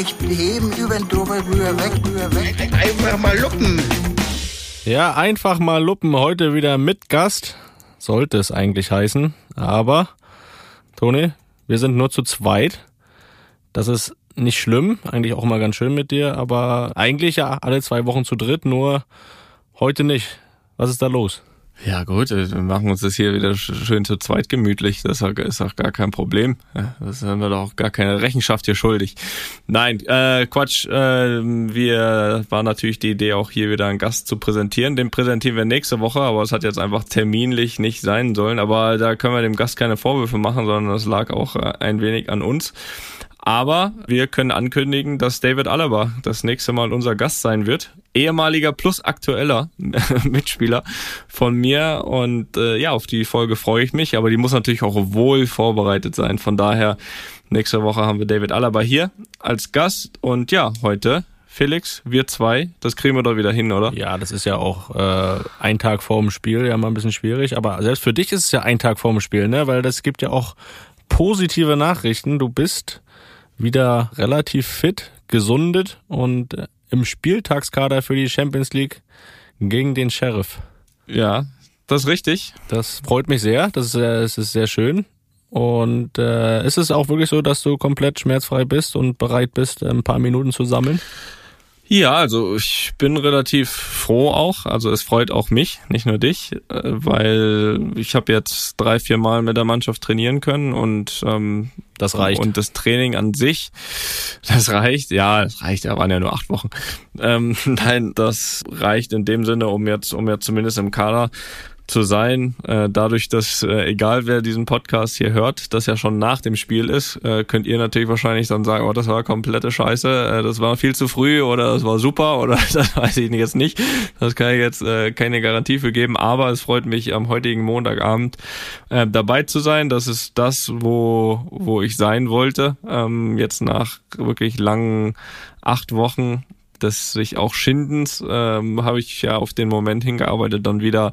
rechts heben, über den Doberbrüher weg, rüber weg. Einfach mal luppen. Ja, einfach mal luppen. Heute wieder mit Gast. Sollte es eigentlich heißen. Aber, Toni, wir sind nur zu zweit. Das ist nicht schlimm. Eigentlich auch mal ganz schön mit dir. Aber eigentlich ja alle zwei Wochen zu dritt. Nur heute nicht. Was ist da los? Ja gut, äh, wir machen uns das hier wieder schön zu zweit gemütlich. Das ist auch gar kein Problem. Das haben wir doch auch gar keine Rechenschaft hier schuldig. Nein, äh, Quatsch. Äh, wir war natürlich die Idee, auch hier wieder einen Gast zu präsentieren. Den präsentieren wir nächste Woche, aber es hat jetzt einfach terminlich nicht sein sollen. Aber da können wir dem Gast keine Vorwürfe machen, sondern das lag auch äh, ein wenig an uns. Aber wir können ankündigen, dass David Alaba das nächste Mal unser Gast sein wird. Ehemaliger plus aktueller Mitspieler von mir. Und äh, ja, auf die Folge freue ich mich. Aber die muss natürlich auch wohl vorbereitet sein. Von daher, nächste Woche haben wir David Alaba hier als Gast. Und ja, heute Felix, wir zwei, das kriegen wir doch wieder hin, oder? Ja, das ist ja auch äh, ein Tag vor dem Spiel ja mal ein bisschen schwierig. Aber selbst für dich ist es ja ein Tag vor dem Spiel, ne? Weil das gibt ja auch positive Nachrichten. Du bist wieder relativ fit, gesundet und äh, im Spieltagskader für die Champions League gegen den Sheriff. Ja, das ist richtig. Das freut mich sehr. Das ist, das ist sehr schön. Und äh, ist es auch wirklich so, dass du komplett schmerzfrei bist und bereit bist, ein paar Minuten zu sammeln? Ja, also ich bin relativ froh auch. Also es freut auch mich, nicht nur dich, äh, weil ich habe jetzt drei, vier Mal mit der Mannschaft trainieren können und ähm, das reicht. Und das Training an sich, das reicht. Ja, das reicht. Ja, waren ja nur acht Wochen. Ähm, nein, das reicht in dem Sinne, um jetzt, um jetzt zumindest im Kader zu sein. Äh, dadurch, dass äh, egal wer diesen Podcast hier hört, das ja schon nach dem Spiel ist, äh, könnt ihr natürlich wahrscheinlich dann sagen, oh, das war komplette Scheiße, äh, das war viel zu früh oder das war super oder das weiß ich jetzt nicht. Das kann ich jetzt äh, keine Garantie für geben, aber es freut mich am heutigen Montagabend äh, dabei zu sein. Das ist das, wo, wo ich sein wollte. Ähm, jetzt nach wirklich langen acht Wochen des sich auch Schindens ähm, habe ich ja auf den Moment hingearbeitet, dann wieder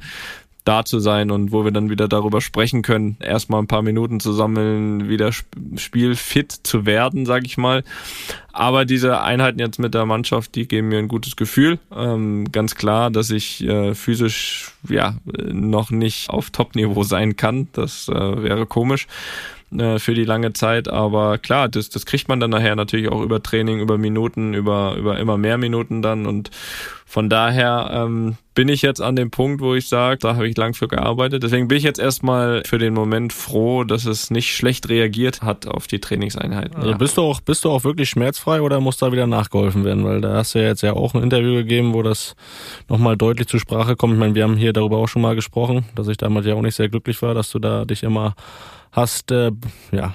da zu sein und wo wir dann wieder darüber sprechen können, erstmal ein paar Minuten zu sammeln, wieder spielfit zu werden, sag ich mal. Aber diese Einheiten jetzt mit der Mannschaft, die geben mir ein gutes Gefühl. Ähm, ganz klar, dass ich äh, physisch ja noch nicht auf Top-Niveau sein kann. Das äh, wäre komisch äh, für die lange Zeit. Aber klar, das, das kriegt man dann nachher natürlich auch über Training, über Minuten, über, über immer mehr Minuten dann. Und von daher ähm, bin ich jetzt an dem Punkt, wo ich sage, da habe ich lang für gearbeitet. Deswegen bin ich jetzt erstmal für den Moment froh, dass es nicht schlecht reagiert hat auf die Trainingseinheiten. Also ja. bist du auch, bist du auch wirklich schmerzfrei oder muss da wieder nachgeholfen werden? Weil da hast du ja jetzt ja auch ein Interview gegeben, wo das nochmal deutlich zur Sprache kommt. Ich meine, wir haben hier darüber auch schon mal gesprochen, dass ich damals ja auch nicht sehr glücklich war, dass du da dich immer hast, äh, ja,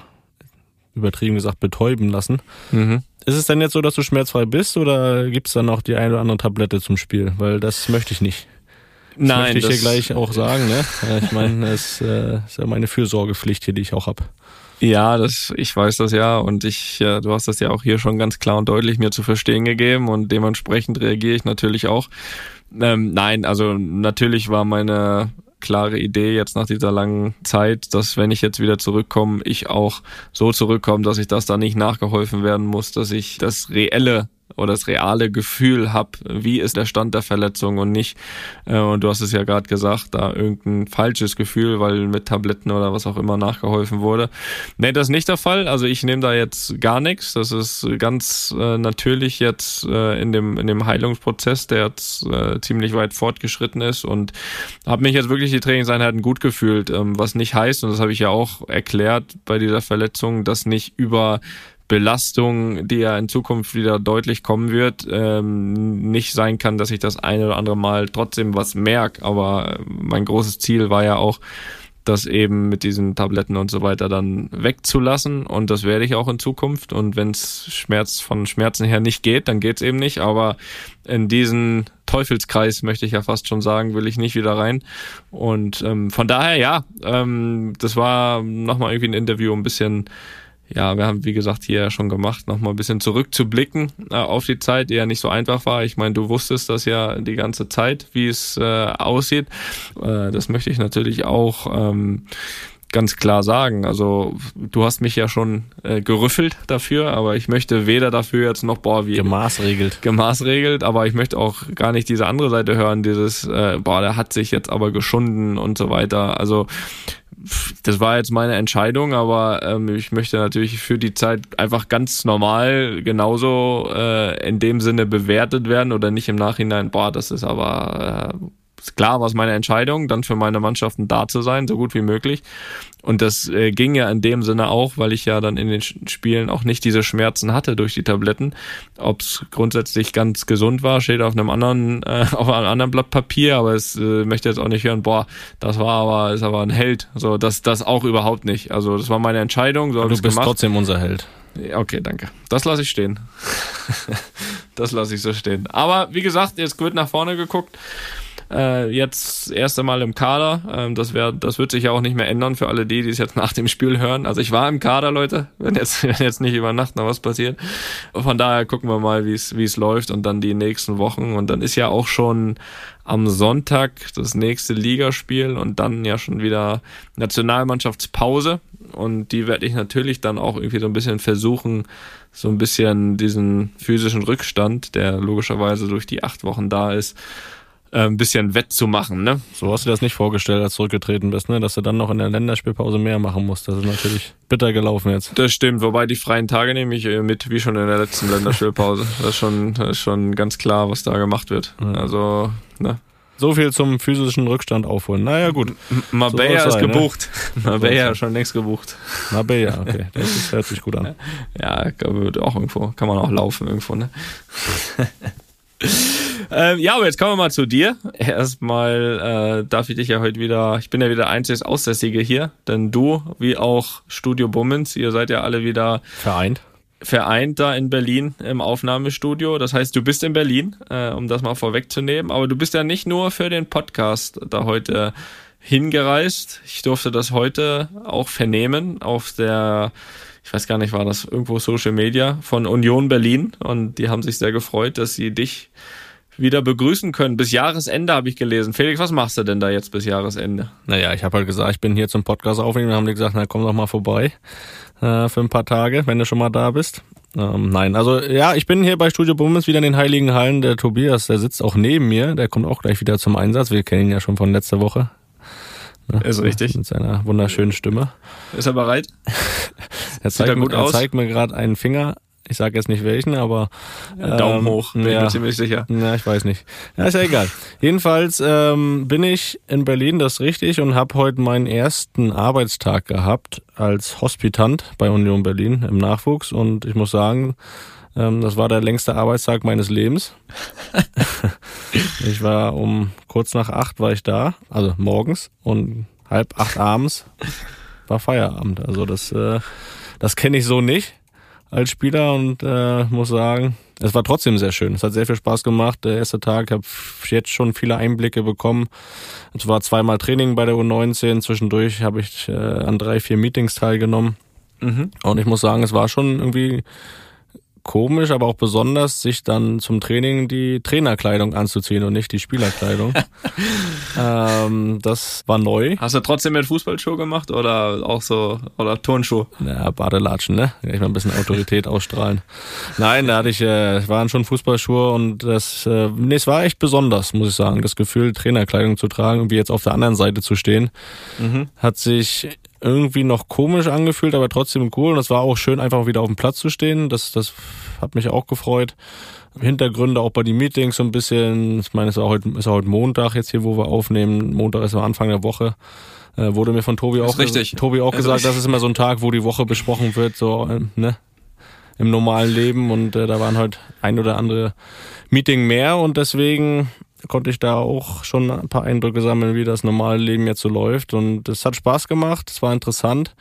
übertrieben gesagt, betäuben lassen. Mhm. Ist es denn jetzt so, dass du schmerzfrei bist oder gibt es dann noch die eine oder andere Tablette zum Spiel? Weil das möchte ich nicht. Das Nein, möchte ich hier gleich auch sagen. Ne? Ich meine, es äh, ist ja meine Fürsorgepflicht hier, die ich auch habe. Ja, das, ich weiß das ja und ich, ja, du hast das ja auch hier schon ganz klar und deutlich mir zu verstehen gegeben und dementsprechend reagiere ich natürlich auch. Ähm, nein, also natürlich war meine klare Idee jetzt nach dieser langen Zeit, dass wenn ich jetzt wieder zurückkomme, ich auch so zurückkomme, dass ich das da nicht nachgeholfen werden muss, dass ich das reelle oder das reale Gefühl habe, wie ist der Stand der Verletzung und nicht, äh, und du hast es ja gerade gesagt, da irgendein falsches Gefühl, weil mit Tabletten oder was auch immer nachgeholfen wurde. Nee, das ist nicht der Fall. Also ich nehme da jetzt gar nichts. Das ist ganz äh, natürlich jetzt äh, in, dem, in dem Heilungsprozess, der jetzt äh, ziemlich weit fortgeschritten ist und habe mich jetzt wirklich die Trainingseinheiten gut gefühlt, ähm, was nicht heißt, und das habe ich ja auch erklärt bei dieser Verletzung, dass nicht über Belastung, die ja in Zukunft wieder deutlich kommen wird, ähm, nicht sein kann, dass ich das eine oder andere Mal trotzdem was merke. Aber mein großes Ziel war ja auch, das eben mit diesen Tabletten und so weiter dann wegzulassen. Und das werde ich auch in Zukunft. Und wenn es Schmerz von Schmerzen her nicht geht, dann geht es eben nicht. Aber in diesen Teufelskreis, möchte ich ja fast schon sagen, will ich nicht wieder rein. Und ähm, von daher, ja, ähm, das war nochmal irgendwie ein Interview, ein bisschen ja, wir haben, wie gesagt, hier ja schon gemacht, nochmal ein bisschen zurückzublicken äh, auf die Zeit, die ja nicht so einfach war. Ich meine, du wusstest das ja die ganze Zeit, wie es äh, aussieht. Äh, das möchte ich natürlich auch ähm, ganz klar sagen. Also du hast mich ja schon äh, gerüffelt dafür, aber ich möchte weder dafür jetzt noch, boah, wie... Gemaßregelt. Gemaßregelt, aber ich möchte auch gar nicht diese andere Seite hören, dieses, äh, boah, der hat sich jetzt aber geschunden und so weiter. Also das war jetzt meine Entscheidung, aber ähm, ich möchte natürlich für die Zeit einfach ganz normal genauso äh, in dem Sinne bewertet werden oder nicht im Nachhinein, boah, das ist aber äh, klar war es meine Entscheidung, dann für meine Mannschaften da zu sein, so gut wie möglich. Und das äh, ging ja in dem Sinne auch, weil ich ja dann in den Spielen auch nicht diese Schmerzen hatte durch die Tabletten. Ob es grundsätzlich ganz gesund war, steht auf einem anderen, äh, auf einem anderen Blatt Papier, aber es äh, möchte jetzt auch nicht hören, boah, das war aber, ist aber ein Held. So, das, das auch überhaupt nicht. Also das war meine Entscheidung. So du bist gemacht. trotzdem unser Held. Okay, danke. Das lasse ich stehen. das lasse ich so stehen. Aber wie gesagt, jetzt wird nach vorne geguckt. Äh, jetzt das erste Mal im Kader. Ähm, das, wär, das wird sich ja auch nicht mehr ändern für alle die, die es jetzt nach dem Spiel hören. Also ich war im Kader, Leute, wenn jetzt, wenn jetzt nicht über Nacht noch was passiert. Von daher gucken wir mal, wie es läuft und dann die nächsten Wochen. Und dann ist ja auch schon am Sonntag das nächste Ligaspiel und dann ja schon wieder Nationalmannschaftspause. Und die werde ich natürlich dann auch irgendwie so ein bisschen versuchen, so ein bisschen diesen physischen Rückstand, der logischerweise durch die acht Wochen da ist, äh, ein bisschen wettzumachen. Ne? So hast du das nicht vorgestellt, als du zurückgetreten bist, ne? dass du dann noch in der Länderspielpause mehr machen musst. Das ist natürlich bitter gelaufen jetzt. Das stimmt, wobei die freien Tage nehme ich äh, mit, wie schon in der letzten Länderspielpause. Das ist schon, das ist schon ganz klar, was da gemacht wird. Also, ne? So viel zum physischen Rückstand aufholen. Naja, gut. Marbella so ist sein, gebucht. Ne? Marbella ist schon längst gebucht. Marbella, okay. Das ist, hört sich gut an. Ja, wird auch irgendwo, kann man auch laufen irgendwo, ne? ähm, ja, aber jetzt kommen wir mal zu dir. Erstmal äh, darf ich dich ja heute wieder, ich bin ja wieder einziges Aussässige hier, denn du, wie auch Studio Bummens, ihr seid ja alle wieder vereint. Vereint da in Berlin im Aufnahmestudio. Das heißt, du bist in Berlin, äh, um das mal vorwegzunehmen. Aber du bist ja nicht nur für den Podcast da heute hingereist. Ich durfte das heute auch vernehmen auf der ich weiß gar nicht, war das irgendwo Social Media von Union Berlin und die haben sich sehr gefreut, dass sie dich wieder begrüßen können. Bis Jahresende habe ich gelesen. Felix, was machst du denn da jetzt bis Jahresende? Naja, ich habe halt gesagt, ich bin hier zum Podcast aufnehmen. Dann haben die gesagt, na komm doch mal vorbei äh, für ein paar Tage, wenn du schon mal da bist. Ähm, nein, also ja, ich bin hier bei Studio Bummens wieder in den Heiligen Hallen. Der Tobias, der sitzt auch neben mir. Der kommt auch gleich wieder zum Einsatz. Wir kennen ihn ja schon von letzter Woche. Ne? Ist richtig. Mit seiner wunderschönen Stimme. Ist er bereit? er zeigt, er gut er zeigt mir gerade einen Finger ich sage jetzt nicht welchen, aber ähm, Daumen hoch, bin ja, ich mir ziemlich sicher. Ja, ich weiß nicht. Ja, ist ja egal. Jedenfalls ähm, bin ich in Berlin, das ist richtig, und habe heute meinen ersten Arbeitstag gehabt als Hospitant bei Union Berlin im Nachwuchs. Und ich muss sagen, ähm, das war der längste Arbeitstag meines Lebens. ich war um kurz nach acht war ich da, also morgens und halb acht abends war Feierabend. Also das, äh, das kenne ich so nicht als Spieler und äh, muss sagen, es war trotzdem sehr schön. Es hat sehr viel Spaß gemacht. Der erste Tag habe jetzt schon viele Einblicke bekommen. Es war zweimal Training bei der U19. Zwischendurch habe ich äh, an drei, vier Meetings teilgenommen. Mhm. Und ich muss sagen, es war schon irgendwie komisch, aber auch besonders, sich dann zum Training die Trainerkleidung anzuziehen und nicht die Spielerkleidung. ähm, das war neu. Hast du trotzdem mit Fußballschuh gemacht oder auch so, oder Turnschuh? Ja, Badelatschen, ne? Ich mal ein bisschen Autorität ausstrahlen. Nein, da hatte ich, äh, waren schon Fußballschuhe und das, äh, nee, es war echt besonders, muss ich sagen. Das Gefühl, Trainerkleidung zu tragen und wie jetzt auf der anderen Seite zu stehen, mhm. hat sich irgendwie noch komisch angefühlt, aber trotzdem cool. Und es war auch schön, einfach wieder auf dem Platz zu stehen. Das, das hat mich auch gefreut. Hintergründe auch bei den Meetings so ein bisschen. Ich meine, es ist auch heute, ist auch heute Montag jetzt hier, wo wir aufnehmen. Montag ist am Anfang der Woche. Äh, wurde mir von Tobi auch, richtig. Tobi auch gesagt, richtig. das ist immer so ein Tag, wo die Woche besprochen wird, so, äh, ne? Im normalen Leben. Und äh, da waren halt ein oder andere Meeting mehr und deswegen konnte ich da auch schon ein paar Eindrücke sammeln, wie das normale Leben jetzt so läuft. Und es hat Spaß gemacht, es war interessant.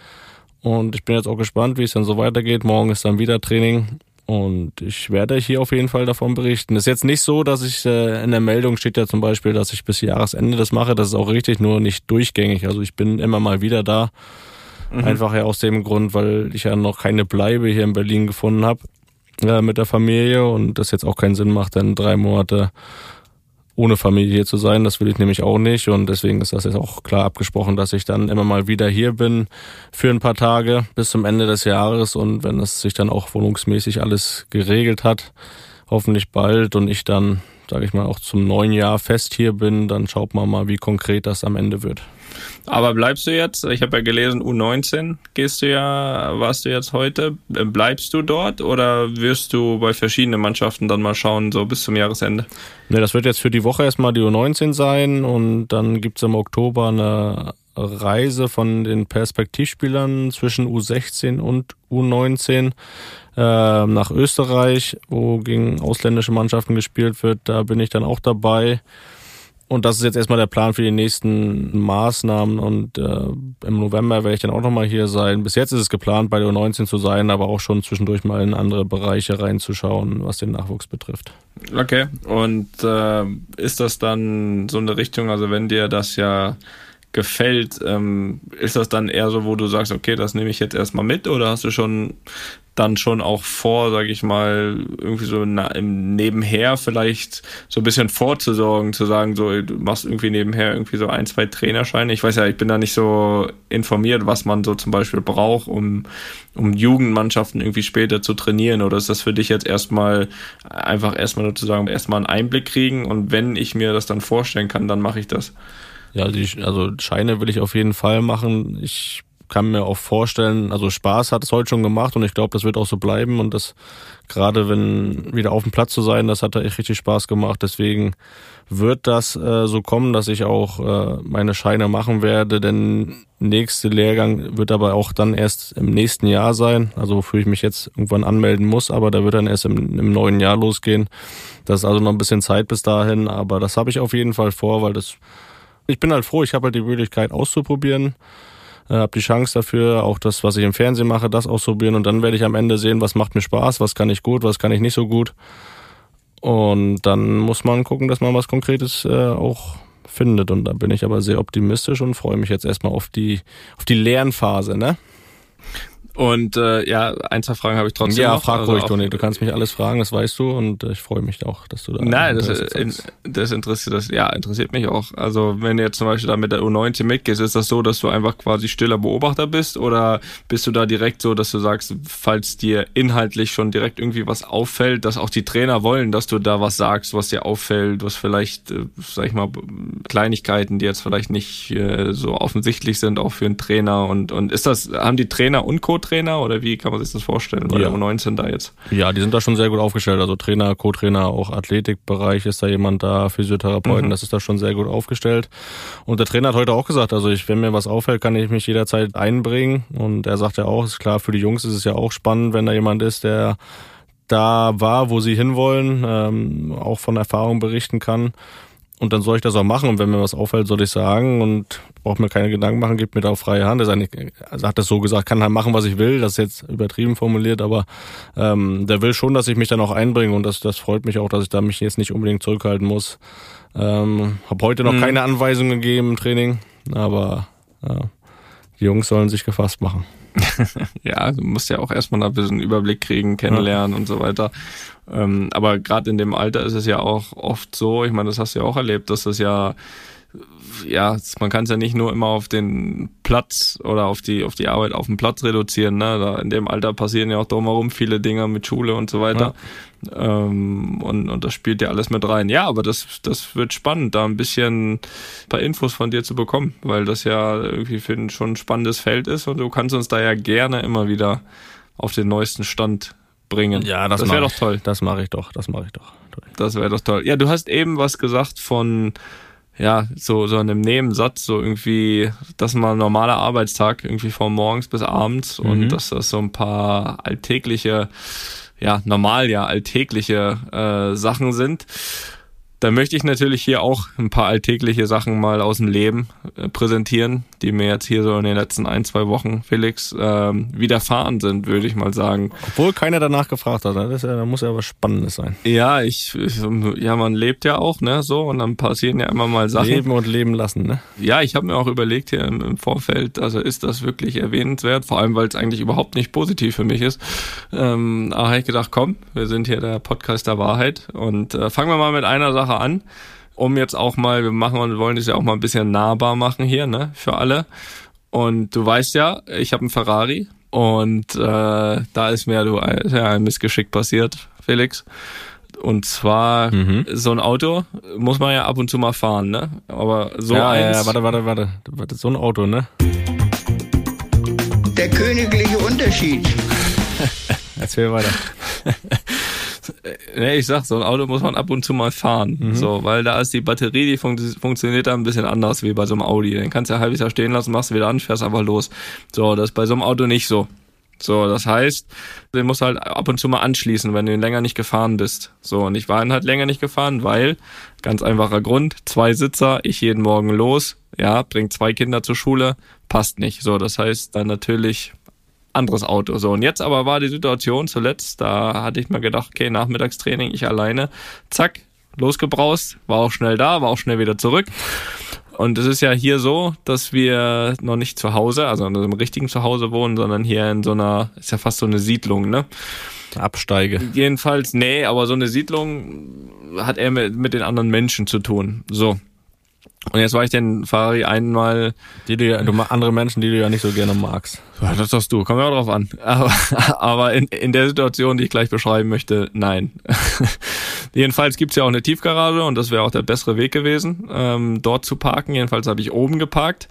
Und ich bin jetzt auch gespannt, wie es dann so weitergeht. Morgen ist dann wieder Training. Und ich werde hier auf jeden Fall davon berichten. Es ist jetzt nicht so, dass ich äh, in der Meldung steht ja zum Beispiel, dass ich bis Jahresende das mache. Das ist auch richtig, nur nicht durchgängig. Also ich bin immer mal wieder da. Mhm. Einfach ja aus dem Grund, weil ich ja noch keine Bleibe hier in Berlin gefunden habe äh, mit der Familie und das jetzt auch keinen Sinn macht, dann drei Monate ohne Familie hier zu sein. Das will ich nämlich auch nicht. Und deswegen ist das jetzt auch klar abgesprochen, dass ich dann immer mal wieder hier bin für ein paar Tage bis zum Ende des Jahres. Und wenn es sich dann auch wohnungsmäßig alles geregelt hat, hoffentlich bald und ich dann, sage ich mal, auch zum neuen Jahr fest hier bin, dann schaut man mal, wie konkret das am Ende wird. Aber bleibst du jetzt? Ich habe ja gelesen, U19 gehst du ja, warst du jetzt heute. Bleibst du dort oder wirst du bei verschiedenen Mannschaften dann mal schauen, so bis zum Jahresende? Ne, das wird jetzt für die Woche erstmal die U19 sein und dann gibt's im Oktober eine Reise von den Perspektivspielern zwischen U16 und U19 äh, nach Österreich, wo gegen ausländische Mannschaften gespielt wird. Da bin ich dann auch dabei. Und das ist jetzt erstmal der Plan für die nächsten Maßnahmen. Und äh, im November werde ich dann auch nochmal hier sein. Bis jetzt ist es geplant, bei der U19 zu sein, aber auch schon zwischendurch mal in andere Bereiche reinzuschauen, was den Nachwuchs betrifft. Okay. Und äh, ist das dann so eine Richtung, also wenn dir das ja gefällt, ähm, ist das dann eher so, wo du sagst, okay, das nehme ich jetzt erstmal mit oder hast du schon dann schon auch vor, sage ich mal, irgendwie so im Nebenher vielleicht so ein bisschen vorzusorgen, zu sagen, so du machst irgendwie nebenher irgendwie so ein, zwei Trainerscheine. Ich weiß ja, ich bin da nicht so informiert, was man so zum Beispiel braucht, um, um Jugendmannschaften irgendwie später zu trainieren. Oder ist das für dich jetzt erstmal einfach erstmal sozusagen erstmal einen Einblick kriegen und wenn ich mir das dann vorstellen kann, dann mache ich das. Ja, die, also Scheine will ich auf jeden Fall machen. Ich kann mir auch vorstellen, also Spaß hat es heute schon gemacht und ich glaube, das wird auch so bleiben und das gerade wenn wieder auf dem Platz zu sein, das hat echt richtig Spaß gemacht. Deswegen wird das äh, so kommen, dass ich auch äh, meine Scheine machen werde. Denn nächste Lehrgang wird aber auch dann erst im nächsten Jahr sein, also wofür ich mich jetzt irgendwann anmelden muss, aber da wird dann erst im, im neuen Jahr losgehen. Das ist also noch ein bisschen Zeit bis dahin, aber das habe ich auf jeden Fall vor, weil das ich bin halt froh, ich habe halt die Möglichkeit auszuprobieren äh, habe die Chance dafür, auch das, was ich im Fernsehen mache, das auszuprobieren und dann werde ich am Ende sehen, was macht mir Spaß, was kann ich gut, was kann ich nicht so gut. Und dann muss man gucken, dass man was Konkretes äh, auch findet. Und da bin ich aber sehr optimistisch und freue mich jetzt erstmal auf die, auf die Lernphase, ne? Und äh, ja, ein, zwei Fragen habe ich trotzdem ja, noch. frag also ruhig, Toni. Du kannst mich alles fragen, das weißt du. Und äh, ich freue mich auch, dass du da Nein, das, in, das interessiert das, ja, interessiert mich auch. Also wenn du jetzt zum Beispiel da mit der U19 mitgehst, ist das so, dass du einfach quasi stiller Beobachter bist? Oder bist du da direkt so, dass du sagst, falls dir inhaltlich schon direkt irgendwie was auffällt, dass auch die Trainer wollen, dass du da was sagst, was dir auffällt, was vielleicht, äh, sag ich mal, Kleinigkeiten, die jetzt vielleicht nicht äh, so offensichtlich sind, auch für einen Trainer. Und, und ist das, haben die Trainer und Co Co-Trainer oder wie kann man sich das vorstellen bei ja. der U19 da jetzt? Ja, die sind da schon sehr gut aufgestellt. Also Trainer, Co-Trainer, auch Athletikbereich ist da jemand da, Physiotherapeuten, mhm. das ist da schon sehr gut aufgestellt. Und der Trainer hat heute auch gesagt, also ich, wenn mir was auffällt, kann ich mich jederzeit einbringen. Und er sagt ja auch, ist klar, für die Jungs ist es ja auch spannend, wenn da jemand ist, der da war, wo sie hinwollen, ähm, auch von Erfahrung berichten kann. Und dann soll ich das auch machen. Und wenn mir was auffällt, soll ich sagen. Und braucht mir keine Gedanken machen, gibt mir da freie Hand. Er also hat das so gesagt, kann halt machen, was ich will. Das ist jetzt übertrieben formuliert, aber ähm, der will schon, dass ich mich dann auch einbringe. Und das, das freut mich auch, dass ich da mich jetzt nicht unbedingt zurückhalten muss. Ähm, habe heute noch mhm. keine Anweisungen gegeben im Training, aber ja, die Jungs sollen sich gefasst machen. ja, du musst ja auch erstmal ein bisschen Überblick kriegen, kennenlernen ja. und so weiter. Ähm, aber gerade in dem Alter ist es ja auch oft so, ich meine, das hast du ja auch erlebt, dass das ja ja, man kann es ja nicht nur immer auf den Platz oder auf die auf die Arbeit auf dem Platz reduzieren. Ne? Da in dem Alter passieren ja auch drumherum viele Dinge mit Schule und so weiter. Ja. Ähm, und, und das spielt ja alles mit rein. Ja, aber das, das wird spannend, da ein bisschen ein paar Infos von dir zu bekommen, weil das ja irgendwie für ein, schon ein spannendes Feld ist und du kannst uns da ja gerne immer wieder auf den neuesten Stand bringen. Ja, das, das wäre doch toll. Das mache ich doch, das mache ich doch. Das wäre doch toll. Ja, du hast eben was gesagt von ja, so, so in einem Nebensatz, so irgendwie, das ist mal ein normaler Arbeitstag, irgendwie von morgens bis abends mhm. und dass das so ein paar alltägliche, ja, normal ja, alltägliche äh, Sachen sind. Da möchte ich natürlich hier auch ein paar alltägliche Sachen mal aus dem Leben äh, präsentieren, die mir jetzt hier so in den letzten ein, zwei Wochen, Felix, ähm, widerfahren sind, würde ich mal sagen. Obwohl keiner danach gefragt hat, ne? das ja, da muss ja was Spannendes sein. Ja, ich, ich, ja, man lebt ja auch, ne, so, und dann passieren ja immer mal Sachen. Leben und leben lassen, ne? Ja, ich habe mir auch überlegt hier im, im, Vorfeld, also ist das wirklich erwähnenswert, vor allem, weil es eigentlich überhaupt nicht positiv für mich ist. Ähm, aber habe ich gedacht, komm, wir sind hier der Podcast der Wahrheit und äh, fangen wir mal mit einer Sache Sache an. um jetzt auch mal, wir machen und wollen das ja auch mal ein bisschen nahbar machen hier, ne, für alle. Und du weißt ja, ich habe einen Ferrari und äh, da ist mir du, ja, ein Missgeschick passiert, Felix. Und zwar Mhm. so ein Auto muss man ja ab und zu mal fahren, ne? Aber so ja, eins. ja, warte, warte, warte, warte. So ein Auto, ne? Der königliche Unterschied. Erzähl weiter. Nee, ich sag, so ein Auto muss man ab und zu mal fahren. Mhm. So, weil da ist die Batterie, die fun funktioniert da ein bisschen anders wie bei so einem Audi. Den kannst du ja halbes Jahr stehen lassen, machst du wieder an, fährst einfach los. So, das ist bei so einem Auto nicht so. So, das heißt, den musst du halt ab und zu mal anschließen, wenn du ihn länger nicht gefahren bist. So, und ich war ihn halt länger nicht gefahren, weil, ganz einfacher Grund, zwei Sitzer, ich jeden Morgen los, ja, bringt zwei Kinder zur Schule, passt nicht. So, das heißt dann natürlich anderes Auto. So, und jetzt aber war die Situation zuletzt, da hatte ich mir gedacht, okay, Nachmittagstraining, ich alleine, zack, losgebraust, war auch schnell da, war auch schnell wieder zurück. Und es ist ja hier so, dass wir noch nicht zu Hause, also in einem richtigen Zuhause wohnen, sondern hier in so einer, ist ja fast so eine Siedlung, ne? Absteige. Jedenfalls, nee, aber so eine Siedlung hat eher mit, mit den anderen Menschen zu tun. So. Und jetzt war ich den Ferrari einmal Die du ja, du andere Menschen, die du ja nicht so gerne magst. Ja, das sagst du, kommen wir auch drauf an. Aber, aber in, in der Situation, die ich gleich beschreiben möchte, nein. Jedenfalls gibt's ja auch eine Tiefgarage und das wäre auch der bessere Weg gewesen, ähm, dort zu parken. Jedenfalls habe ich oben geparkt,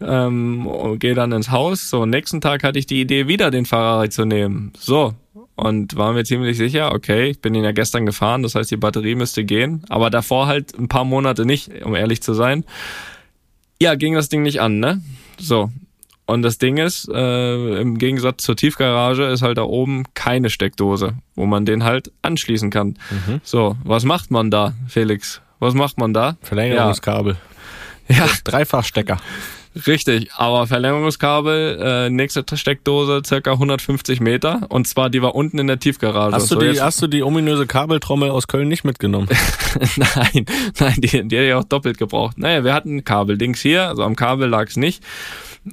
ähm, und gehe dann ins Haus. So, nächsten Tag hatte ich die Idee, wieder den Ferrari zu nehmen. So, und war mir ziemlich sicher, okay, ich bin ihn ja gestern gefahren, das heißt, die Batterie müsste gehen. Aber davor halt ein paar Monate nicht, um ehrlich zu sein. Ja, ging das Ding nicht an, ne? So, und das Ding ist, äh, im Gegensatz zur Tiefgarage ist halt da oben keine Steckdose, wo man den halt anschließen kann. So, was macht man da, Felix? Was macht man da? Verlängerungskabel. Ja, ja Dreifachstecker. Richtig. Aber Verlängerungskabel, äh, nächste Steckdose, circa 150 Meter. Und zwar, die war unten in der Tiefgarage. Hast du, So, die, jetzt- hast du die ominöse Kabeltrommel aus Köln nicht mitgenommen? nein, nein, die, die hätte ich auch doppelt gebraucht. Naja, wir hatten Kabeldings hier, also am Kabel lag's nicht.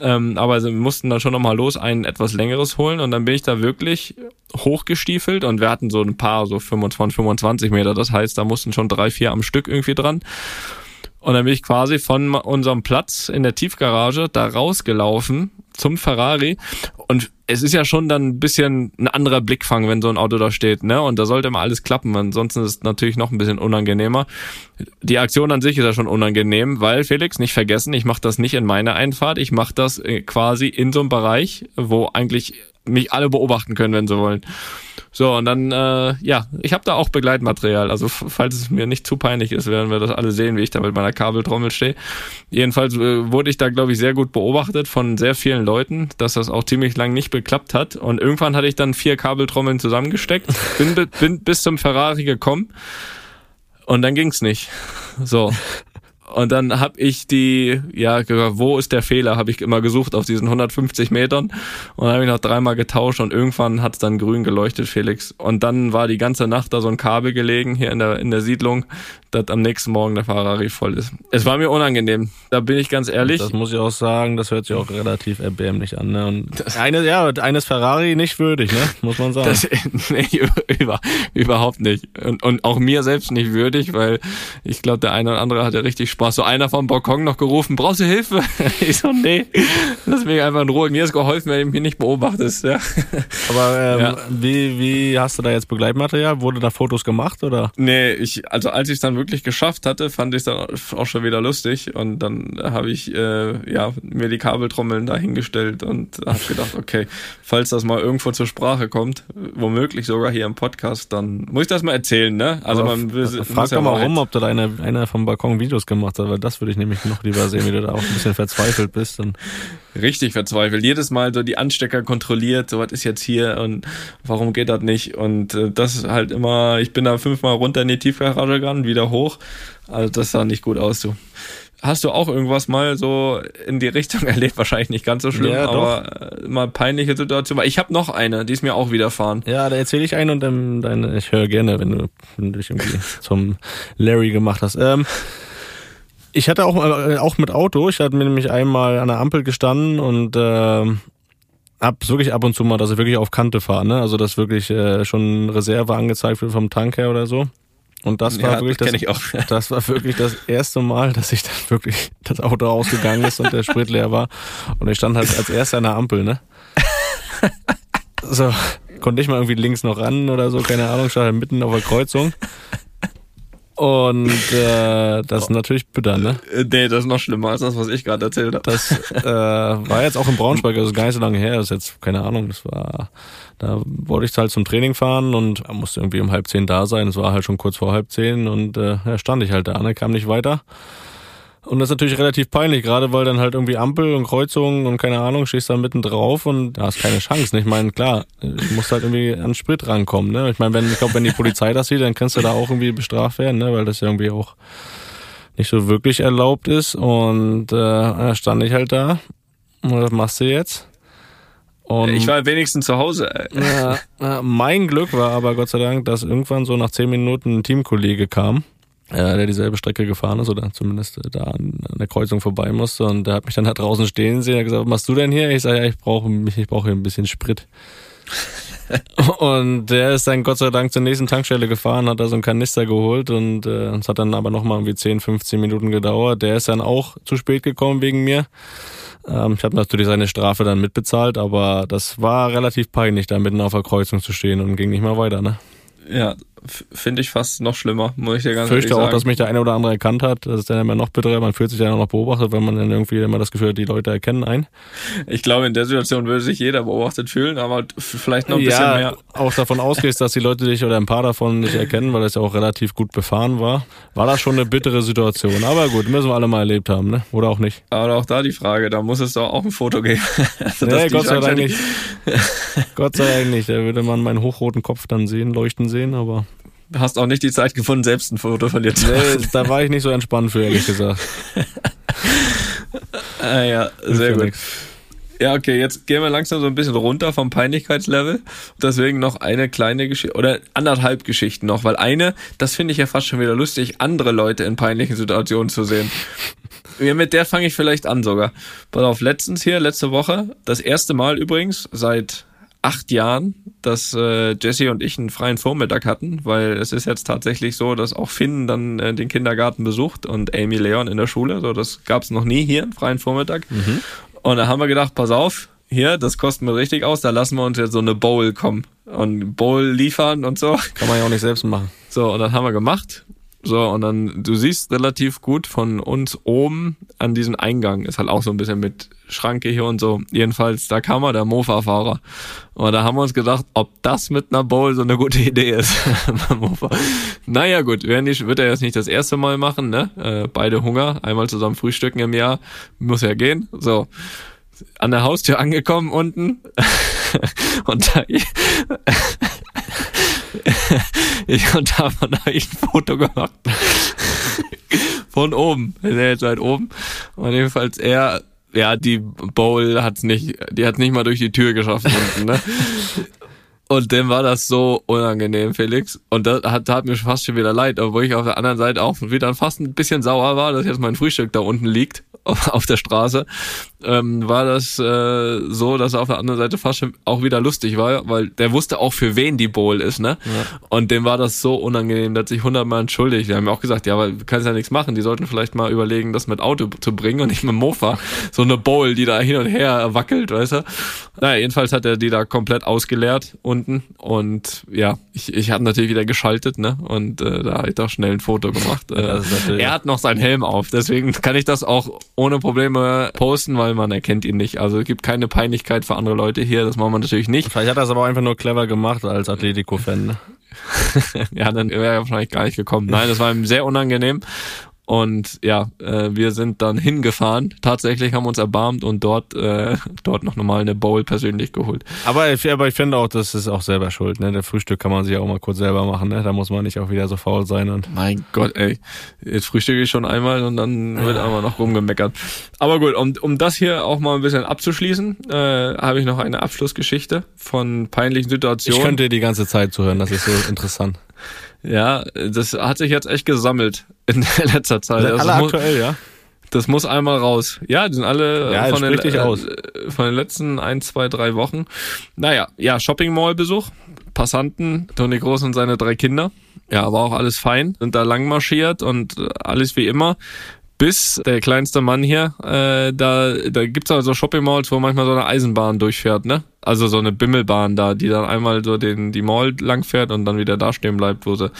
Ähm, aber wir mussten dann schon nochmal los ein etwas längeres holen und dann bin ich da wirklich hochgestiefelt und wir hatten so ein paar, so 25, 25 Meter. Das heißt, da mussten schon drei, vier am Stück irgendwie dran. Und dann bin ich quasi von unserem Platz in der Tiefgarage da rausgelaufen zum Ferrari. Und es ist ja schon dann ein bisschen ein anderer Blickfang, wenn so ein Auto da steht, ne? Und da sollte immer alles klappen. Ansonsten ist es natürlich noch ein bisschen unangenehmer. Die Aktion an sich ist ja schon unangenehm, weil Felix, nicht vergessen, ich mache das nicht in meiner Einfahrt, ich mache das äh, quasi in so einem Bereich, wo eigentlich mich alle beobachten können, wenn sie wollen. So, und dann, äh, ja, ich habe da auch Begleitmaterial. Also falls es mir nicht zu peinlich ist, werden wir das alle sehen, wie ich da mit meiner Kabeltrommel stehe. Jedenfalls äh, wurde ich da, glaube ich, sehr gut beobachtet von sehr vielen Leuten, dass das auch ziemlich lang nicht geklappt hat. Und irgendwann hatte ich dann vier Kabeltrommeln zusammengesteckt, bin, bi- bin bis zum Ferrari gekommen und dann ging's nicht. So. Und dann habe ich die, ja, wo ist der Fehler, habe ich immer gesucht auf diesen 150 Metern. Und dann habe ich noch dreimal getauscht und irgendwann hat's dann grün geleuchtet, Felix. Und dann war die ganze Nacht da so ein Kabel gelegen hier in der, in der Siedlung, dass am nächsten Morgen der Ferrari voll ist. Es war mir unangenehm, da bin ich ganz ehrlich. Das muss ich auch sagen, das hört sich auch relativ erbärmlich an. Ne? Und eine, ja, eines Ferrari nicht würdig, ne? muss man sagen. Das, nee, über, überhaupt nicht. Und, und auch mir selbst nicht würdig, weil ich glaube, der eine oder andere hatte richtig Spaß. So einer vom Balkon noch gerufen, brauchst du Hilfe? Ich so, nee, lass mich einfach in Ruhe. Mir ist geholfen, wenn du mich nicht beobachtest. Ja. Aber ähm, Ja. wie, wie hast du da jetzt Begleitmaterial? Wurde da Fotos gemacht oder? Nee, ich, also als ich es dann wirklich geschafft hatte, fand ich es dann auch schon wieder lustig. Und dann habe ich äh, ja, mir die Kabeltrommeln dahingestellt und habe gedacht, okay, falls das mal irgendwo zur Sprache kommt, womöglich sogar hier im Podcast, dann muss ich das mal erzählen, ne? Also Aber man will, frag ja doch mal Wahrheit- rum, ob da einer, einer vom Balkon Videos gemacht hat, weil das würde ich nämlich noch lieber sehen, wie du da auch ein bisschen verzweifelt bist. Und richtig verzweifelt. Jedes Mal so die Anstecker kontrolliert, so was ist jetzt hier und warum geht das nicht? Und äh, das ist halt immer, ich bin da fünfmal runter in die Tiefgarage gegangen, wieder hoch. Also das sah nicht gut aus, du. Hast du auch irgendwas mal so in die Richtung erlebt? Wahrscheinlich nicht ganz so schlimm, Ja, aber äh, mal peinliche Situation. Ich habe noch eine, die ist mir auch widerfahren. ja, da erzähle ich einen und dann deine, ich höre gerne, wenn du, wenn du dich irgendwie zum Larry gemacht hast. Ähm, ich hatte auch, äh, auch mit Auto, ich hatte mir nämlich einmal an der Ampel gestanden und ähm, hab wirklich ab und zu mal, dass ich wirklich auf Kante fahre, ne? Also dass wirklich äh, schon Reserve angezeigt wird vom Tank her oder so. Und das war Ja, wirklich das das, das war wirklich das erste Mal, dass ich dann wirklich das Auto rausgegangen ist und der Sprit leer war. Und ich stand halt als erster an der Ampel, ne? So, konnte ich mal irgendwie links noch ran oder so, keine Ahnung, stand halt mitten auf der Kreuzung. Und äh, das ist natürlich bitter, ne? Äh, Nee, das ist noch schlimmer als das, was ich gerade erzählt habe. Das äh, war jetzt auch in Braunschweig, also gar nicht so lange her, das ist jetzt, keine Ahnung, das war, da wollte ich halt zum Training fahren und musste irgendwie um halb zehn da sein, es war halt schon kurz vor halb zehn und äh, ja, stand ich halt da, ne, kam nicht weiter. Und das ist natürlich relativ peinlich, gerade weil dann halt irgendwie Ampel und Kreuzung und keine Ahnung, stehst da mitten drauf und da hast keine Chance. Ich meine, klar, ich muss halt irgendwie an Sprit rankommen. Ne? Ich meine, wenn ich glaube, wenn die Polizei das sieht, dann kannst du da auch irgendwie bestraft werden, ne? weil das ja irgendwie auch nicht so wirklich erlaubt ist. Und äh, da stand ich halt da. Und was machst du jetzt? Und Ich war wenigstens zu Hause. ja, ja, mein Glück war aber Gott sei Dank, dass irgendwann so nach zehn Minuten ein Teamkollege kam, äh, der dieselbe Strecke gefahren ist oder zumindest äh, da an, an der Kreuzung vorbei musste und der hat mich dann halt draußen stehen sehen. Er hat gesagt, was machst du denn hier? Ich sage, ja, ich brauche mich, ich brauche hier ein bisschen Sprit. und der ist dann Gott sei Dank zur nächsten Tankstelle gefahren, hat da so einen Kanister geholt und äh, es hat dann aber nochmal irgendwie 10, 15 Minuten gedauert. Der ist dann auch zu spät gekommen wegen mir. Ähm, ich habe natürlich seine Strafe dann mitbezahlt, aber das war relativ peinlich, da mitten auf der Kreuzung zu stehen und ging nicht mal weiter. Ne? Ja, finde ich fast noch schlimmer, muss ich dir ganz Ich fürchte ehrlich auch, sagen. dass mich der eine oder andere erkannt hat. Das ist dann immer noch bitterer. Man fühlt sich dann auch noch beobachtet, wenn man dann irgendwie immer das Gefühl hat, die Leute erkennen einen. Ich glaube, in der Situation würde sich jeder beobachtet fühlen, aber vielleicht noch ein bisschen ja, mehr. auch davon ausgehst, dass die Leute dich oder ein paar davon nicht erkennen, weil das ja auch relativ gut befahren war, war das schon eine bittere Situation. Aber gut, müssen wir alle mal erlebt haben, ne? Oder auch nicht. Aber auch da die Frage, da muss es doch auch ein Foto geben. also, Nee, Gott sei Dank nicht-. Gott sei Dank nicht. Da würde man meinen hochroten Kopf dann sehen, leuchten sehen, aber hast auch nicht die Zeit gefunden, selbst ein Foto von dir zu machen. nee, da war ich nicht so entspannt für, ehrlich gesagt. Ah, ja, sehr gut. Ja, okay, jetzt gehen wir langsam so ein bisschen runter vom Peinlichkeitslevel. Deswegen noch eine kleine Geschichte oder anderthalb Geschichten noch, weil eine, das finde ich ja fast schon wieder lustig, andere Leute in peinlichen Situationen zu sehen. Ja, mit der fange ich vielleicht an sogar. Pass auf, letztens hier, letzte Woche, das erste Mal übrigens seit acht Jahren, dass äh, Jesse und ich einen freien Vormittag hatten, weil es ist jetzt tatsächlich so, dass auch Finn dann äh, den Kindergarten besucht und Amy Leon in der Schule. So, das gab es noch nie hier, einen freien Vormittag. Und da haben wir gedacht, pass auf, hier, das kostet mir richtig aus, da lassen wir uns jetzt so eine Bowl kommen und Bowl liefern und so. Kann man ja auch nicht selbst machen. So, und dann haben wir gemacht. So, und dann, du siehst relativ gut von uns oben an diesen Eingang. Ist halt auch so ein bisschen mit Schranke hier und so. Jedenfalls, da kam mal der Mofa-Fahrer. Und da haben wir uns gedacht, ob das mit einer Bowl so eine gute Idee ist. Naja, gut, werden die, wird er jetzt nicht das erste Mal machen, ne? Äh, beide Hunger, einmal zusammen frühstücken im Jahr. Muss ja gehen. So. An der Haustür angekommen unten. und da ich, und davon habe ich ein Foto gemacht. Von oben. Er ist jetzt weit oben. Und jedenfalls er, ja, die Bowl hat's nicht, die hat's nicht mal durch die Tür geschafft unten, ne? Und dem war das so unangenehm, Felix. Und das hat, tat mir fast schon wieder leid, obwohl ich auf der anderen Seite auch wieder fast ein bisschen sauer war, dass jetzt mein Frühstück da unten liegt, auf der Straße. Ähm, war das äh, so, dass er auf der anderen Seite fast auch wieder lustig war, weil der wusste auch, für wen die Bowl ist, ne? Und dem war das so unangenehm, hat sich hundertmal entschuldigt. Wir haben ja auch gesagt, ja, aber du kannst ja nichts machen. Die sollten vielleicht mal überlegen, das mit Auto zu bringen und nicht mit dem Mofa. So eine Bowl, die da hin und her wackelt, weißt du? Naja, jedenfalls hat er die da komplett ausgeleert unten und ja, ich, ich habe natürlich wieder geschaltet, ne? Und äh, da habe ich doch schnell ein Foto gemacht. Äh, er hat noch seinen Helm auf, deswegen kann ich das auch ohne Probleme posten, weil man erkennt ihn nicht. Also es gibt keine Peinlichkeit für andere Leute hier, das machen wir natürlich nicht. Vielleicht hat er es aber auch einfach nur clever gemacht als Atletico-Fan. Ne? ja, dann wäre er wahrscheinlich gar nicht gekommen. Nein, das war ihm sehr unangenehm. Und ja, äh, wir sind dann hingefahren. Tatsächlich haben wir uns erbarmt und dort, äh, dort noch normal eine Bowl persönlich geholt. Aber, ich- aber ich finde auch, das ist auch selber schuld. Ne? Der Frühstück kann man sich auch mal kurz selber machen. Ne? Da muss man nicht auch wieder so faul sein. Und Mein Gott, ey. Jetzt frühstücke ich schon einmal und dann wird einmal noch rumgemeckert. Aber gut, um, um das hier auch mal ein bisschen abzuschließen, äh, habe ich noch eine Abschlussgeschichte von peinlichen ich Situationen. könnte dir die ganze Zeit zuhören. Das ist so interessant. Ja, das hat sich jetzt echt gesammelt in letzter Zeit. Also Alle das muss- aktuell, ja? Das muss einmal raus. Ja, die sind alle äh, Ja, von, den, äh, von den letzten ein, zwei, drei Wochen. Naja, ja, Shopping Mall Besuch. Passanten, Toni Groß und seine drei Kinder. Ja, war auch alles fein, sind da lang marschiert und alles wie immer. Bis der kleinste Mann hier, äh, da, da gibt's also Shopping Malls, wo manchmal so eine Eisenbahn durchfährt, ne? Also so eine Bimmelbahn da, die dann einmal so den, die Mall langfährt und dann wieder da stehen bleibt, wo sie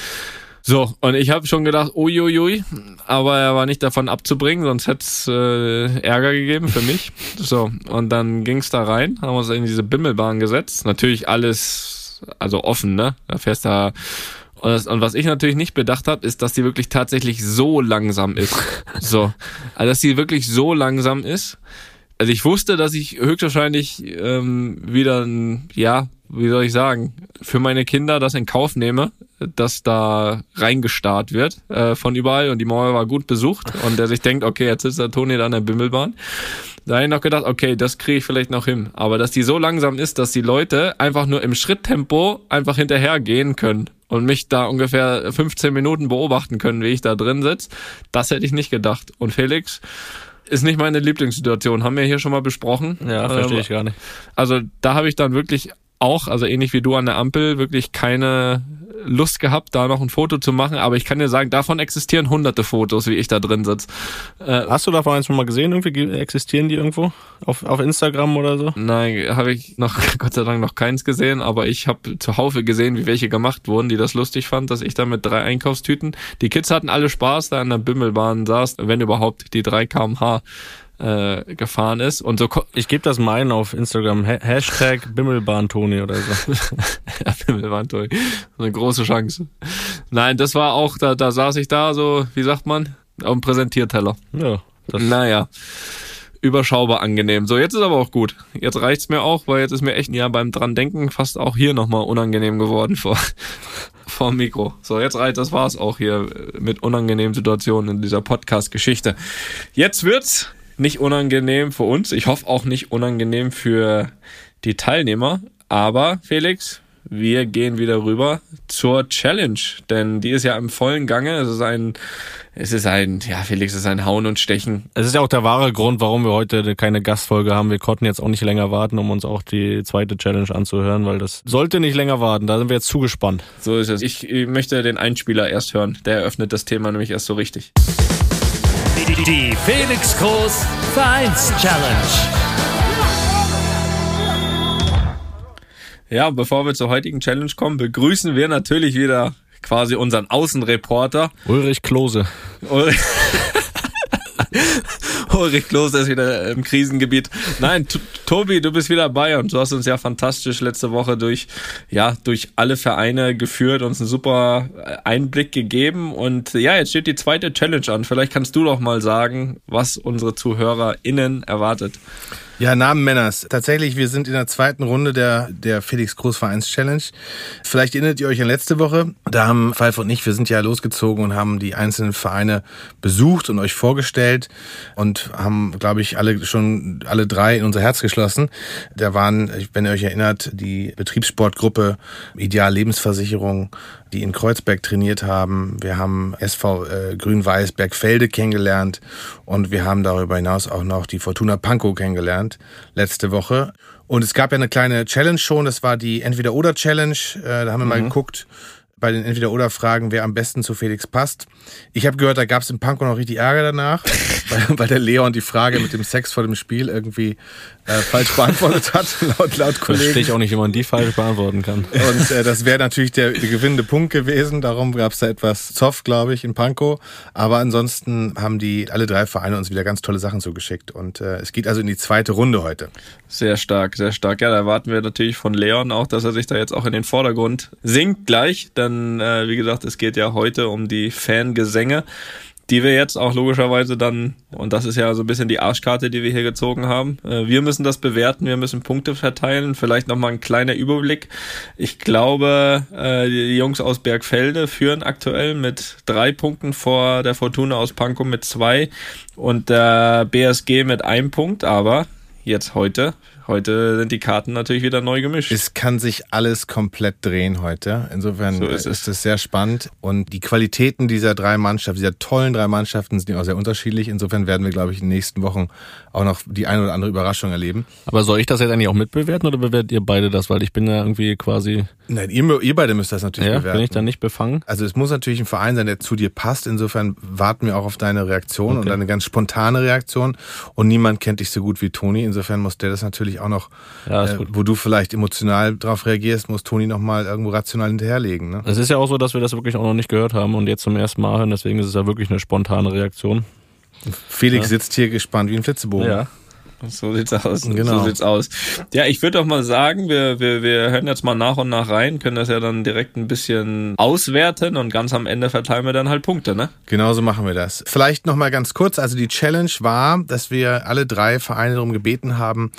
so, und ich habe schon gedacht, uiuiui, aber er war nicht davon abzubringen, sonst hätte es äh, Ärger gegeben für mich. So, und dann ging's da rein, haben uns in diese Bimmelbahn gesetzt. Natürlich alles, also offen, ne? Da fährst da und, das, und was ich natürlich nicht bedacht habe, ist, dass die wirklich tatsächlich so langsam ist. So. Also dass die wirklich so langsam ist. Also ich wusste, dass ich höchstwahrscheinlich ähm, wieder ein, ja, wie soll ich sagen, für meine Kinder das in Kauf nehme, dass da reingestarrt wird äh, von überall und die Mauer war gut besucht und der sich denkt, okay, jetzt ist der Toni da an der Bimmelbahn. Da habe ich noch gedacht, okay, das kriege ich vielleicht noch hin. Aber dass die so langsam ist, dass die Leute einfach nur im Schritttempo einfach hinterher gehen können und mich da ungefähr 15 Minuten beobachten können, wie ich da drin sitze, das hätte ich nicht gedacht. Und Felix, ist nicht meine Lieblingssituation, haben wir hier schon mal besprochen. Ja, verstehe ich gar nicht. Also da habe ich dann wirklich auch, also ähnlich wie du an der Ampel, wirklich keine Lust gehabt, da noch ein Foto zu machen. Aber ich kann dir sagen, davon existieren hunderte Fotos, wie ich da drin sitze. Äh, Hast du davon eins schon mal gesehen? Irgendwie existieren die irgendwo auf, auf Instagram oder so? Nein, habe ich noch Gott sei Dank noch keins gesehen. Aber ich habe zuhaufe gesehen, wie welche gemacht wurden, die das lustig fand, dass ich da mit drei Einkaufstüten. Die Kids hatten alle Spaß, da an der Bimmelbahn saß, wenn überhaupt die drei kmh äh, gefahren ist. Und so ich gebe das meinen auf Instagram. Ha Hashtag Bimmelbahn-Toni oder so. ja, Bimmelbahn-Toni. Eine große Chance. Nein, das war auch, da, da saß ich da so, wie sagt man, auf dem Präsentierteller. Ja. Das naja. Überschaubar angenehm. So, jetzt ist aber auch gut. Jetzt reicht's mir auch, weil jetzt ist mir echt ja beim dran denken fast auch hier nochmal unangenehm geworden vor, vor dem Mikro. So, jetzt reicht, das war's auch hier mit unangenehmen Situationen in dieser Podcast-Geschichte. Jetzt wird's nicht unangenehm für uns. Ich hoffe auch nicht unangenehm für die Teilnehmer. Aber Felix, wir gehen wieder rüber zur Challenge, denn die ist ja im vollen Gange. Es ist ein, es ist ein, ja, Felix, es ist ein Hauen und Stechen. Es ist ja auch der wahre Grund, warum wir heute keine Gastfolge haben. Wir konnten jetzt auch nicht länger warten, um uns auch die zweite Challenge anzuhören, weil das sollte nicht länger warten. Da sind wir jetzt zugespannt. So ist es. Ich möchte den Einspieler erst hören. Der eröffnet das Thema nämlich erst so richtig. Die Felix Groß Vereins Challenge. Ja, bevor wir zur heutigen Challenge kommen, begrüßen wir natürlich wieder quasi unseren Außenreporter. Ulrich Klose. Ulrich Ulrich Klose ist wieder im Krisengebiet. Nein, Tobi, du bist wieder bei uns. Du hast uns ja fantastisch letzte Woche durch, ja, durch alle Vereine geführt, uns einen super Einblick gegeben. Und ja, jetzt steht die zweite Challenge an. Vielleicht kannst du doch mal sagen, was unsere ZuhörerInnen erwartet. Ja, Namen Männers. Tatsächlich, wir sind in der zweiten Runde der, der Felix Groß Vereins Challenge. Vielleicht erinnert ihr euch an letzte Woche. Da haben Pfeif und ich, wir sind ja losgezogen und haben die einzelnen Vereine besucht und euch vorgestellt und haben, glaube ich, alle schon, alle drei in unser Herz geschlossen. Da waren, wenn ihr euch erinnert, die Betriebssportgruppe Ideal Lebensversicherung, die in Kreuzberg trainiert haben. Wir haben SV äh, Grün-Weiß Bergfelde kennengelernt und wir haben darüber hinaus auch noch die Fortuna Pankow kennengelernt letzte Woche. Und es gab ja eine kleine Challenge schon, das war die Entweder-Oder-Challenge. Äh, da haben wir mhm. mal geguckt, bei den Entweder-Oder-Fragen, wer am besten zu Felix passt. Ich habe gehört, da gab es im Pankow noch richtig Ärger danach, weil, weil der Leon die Frage mit dem Sex vor dem Spiel irgendwie äh, falsch beantwortet hat, laut, laut Kollegen. Verstehe ich auch nicht, wie man die falsch beantworten kann. Und äh, das wäre natürlich der, der gewinnende Punkt gewesen. Darum gab es da etwas Zoff, glaube ich, in Pankow. Aber ansonsten haben die alle drei Vereine uns wieder ganz tolle Sachen zugeschickt. Und äh, es geht also in die zweite Runde heute. Sehr stark, sehr stark. Ja, da erwarten wir natürlich von Leon auch, dass er sich da jetzt auch in den Vordergrund sinkt gleich. Denn äh, wie gesagt, es geht ja heute um die Fangesänge die wir jetzt auch logischerweise dann, und das ist ja so ein bisschen die Arschkarte, die wir hier gezogen haben, äh, wir müssen das bewerten, wir müssen Punkte verteilen, vielleicht nochmal ein kleiner Überblick. Ich glaube, äh, die Jungs aus Bergfelde führen aktuell mit drei Punkten vor der Fortuna aus Pankow mit zwei und der BSG mit einem Punkt, aber jetzt heute heute sind die Karten natürlich wieder neu gemischt. Es kann sich alles komplett drehen heute. Insofern So ist, ist es. es sehr spannend. Und die Qualitäten dieser drei Mannschaften, dieser tollen drei Mannschaften sind ja auch sehr unterschiedlich. Insofern werden wir, glaube ich, in den nächsten Wochen auch noch die eine oder andere Überraschung erleben. Aber soll ich das jetzt eigentlich auch mitbewerten oder bewertet ihr beide das? Weil ich bin ja irgendwie quasi, Nein, ihr, ihr beide müsst das natürlich ja, bewerten. bin ich da nicht befangen? Also es muss natürlich ein Verein sein, der zu dir passt. Insofern warten wir auch auf deine Reaktion und deine ganz spontane Reaktion. Und niemand kennt dich so gut wie Toni. Insofern muss der das natürlich auch noch, Ja, äh, wo du vielleicht emotional drauf reagierst, muss Toni noch mal irgendwo rational hinterherlegen. Ne? Es ist ja auch so, dass wir das wirklich auch noch nicht gehört haben und jetzt zum ersten Mal hören, deswegen ist es ja wirklich eine spontane Reaktion. Felix sitzt hier gespannt wie ein Flitzebogen. So sieht's aus. Genau. So sieht's aus. Ja, ich würde doch mal sagen, wir, wir, wir hören jetzt mal nach und nach rein, können das ja dann direkt ein bisschen auswerten und ganz am Ende verteilen wir dann halt Punkte, ne? Genauso machen wir das. Vielleicht noch mal ganz kurz. Also die Challenge war, dass wir alle drei Vereine darum gebeten haben,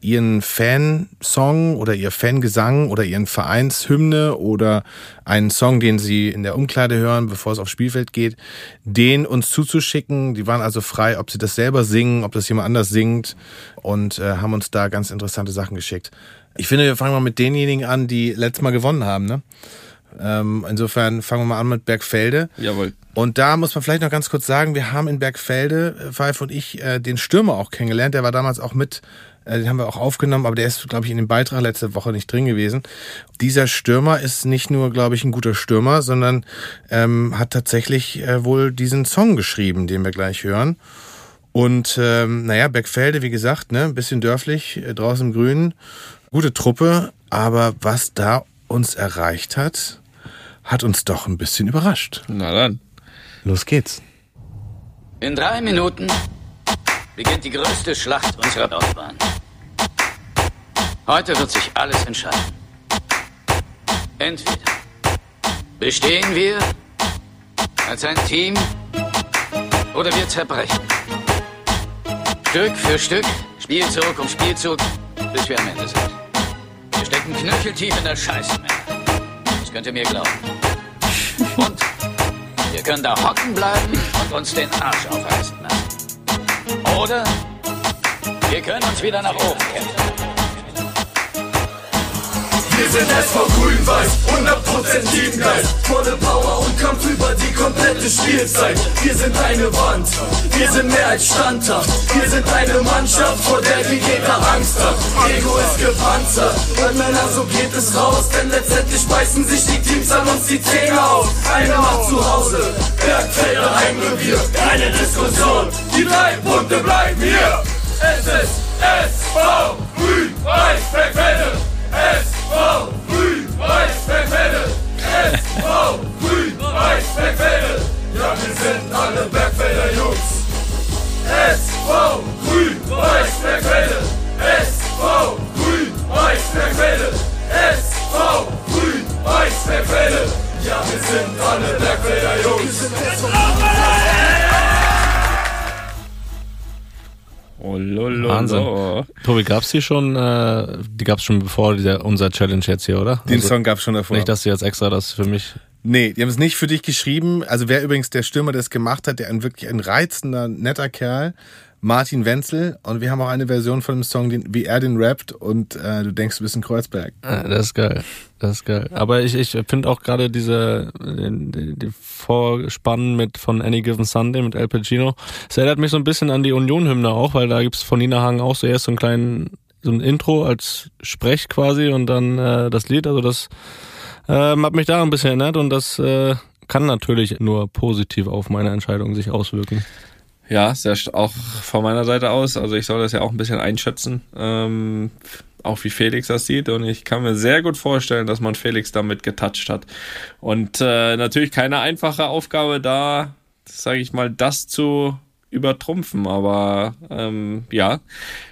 ihren Fansong oder ihr Fangesang oder ihren Vereinshymne oder einen Song, den sie in der Umkleide hören, bevor es aufs Spielfeld geht, den uns zuzuschicken. Die waren also frei, ob sie das selber singen, ob das jemand anders singt und äh, haben uns da ganz interessante Sachen geschickt. Ich finde, wir fangen mal mit denjenigen an, die letztes Mal gewonnen haben. Ne? Ähm, insofern fangen wir mal an mit Bergfelde. Jawohl. Und da muss man vielleicht noch ganz kurz sagen, wir haben in Bergfelde, äh, Pfeif und ich, äh, den Stürmer auch kennengelernt. Der war damals auch mit, den haben wir auch aufgenommen, aber der ist, glaube ich, in dem Beitrag letzte Woche nicht drin gewesen. Dieser Stürmer ist nicht nur, glaube ich, ein guter Stürmer, sondern ähm, hat tatsächlich äh, wohl diesen Song geschrieben, den wir gleich hören. Und ähm, naja, Bergfelde, wie gesagt, ne, ein bisschen dörflich, äh, draußen im Grünen, gute Truppe, aber was da uns erreicht hat, hat uns doch ein bisschen überrascht. Na dann. Los geht's. In drei Minuten beginnt die größte Schlacht unserer Laufbahn. Heute wird sich alles entscheiden. Entweder bestehen wir als ein Team oder wir zerbrechen. Stück für Stück, Spielzug um Spielzug, bis wir am Ende sind. Wir stecken knöcheltief in der Scheiße, Männer. Das könnt ihr mir glauben. Und wir können da hocken bleiben und uns den Arsch aufreißen lassen. Oder wir können uns wieder nach oben kämpfen. Wir sind SV Grün-Weiß, 100% Teamgeist. Volle Power und Kampf über die komplette Spielzeit. Wir sind eine Wand, wir sind mehr als standhaft. Wir sind eine Mannschaft, vor der die Gegner Angst hat. Ego ist gepanzert, und Männer, so geht es raus. Denn letztendlich beißen sich die Teams an uns die Zähne auf. Eine macht zu Hause, Bergfelder Heimrevier. Keine Diskussion, die drei Punkte bleiben hier. Es ist SV Grün-Weiß Bergfelde. SV Grün-Weiß Bergfelde. SV Grün-Weiß Bergfelde. Ja, wir sind alle Bergfelder Jungs. SV Grün-Weiß Bergfelde. SV Grün-Weiß Bergfelde. SV Grün-Weiß Bergfelde. Ja, wir sind alle Bergfelder Jungs. Oh. Wahnsinn. Tobi, gab's die schon, äh, die gab's schon bevor dieser, unser Challenge jetzt hier, oder? Den Also, Song gab's schon davor. Nicht, dass du jetzt extra das für mich. nee, die haben es nicht für dich geschrieben. Also wer übrigens der Stürmer, der es gemacht hat, der ein wirklich ein reizender, netter Kerl, Martin Wenzel. Und wir haben auch eine Version von dem Song, den, wie er den rappt. Und äh, du denkst, du bist in Kreuzberg. Äh, das ist geil. Das ist geil. Aber ich, ich finde auch gerade diese die, die, Vorspannen mit von Any Given Sunday mit El Pacino. Es erinnert mich so ein bisschen an die Union-Hymne auch, weil da gibt's von Nina Hagen auch so erst so einen kleinen so ein Intro als Sprech quasi und dann äh, das Lied. Also das ähm, hat mich da ein bisschen erinnert und das äh, kann natürlich nur positiv auf meine Entscheidung sich auswirken. Ja, sehr auch von meiner Seite aus. Also ich soll das ja auch ein bisschen einschätzen, ähm, auch wie Felix das sieht. Und ich kann mir sehr gut vorstellen, dass man Felix damit getoucht hat. Und äh, natürlich keine einfache Aufgabe da, sage ich mal, das zu übertrumpfen. Aber ähm, ja,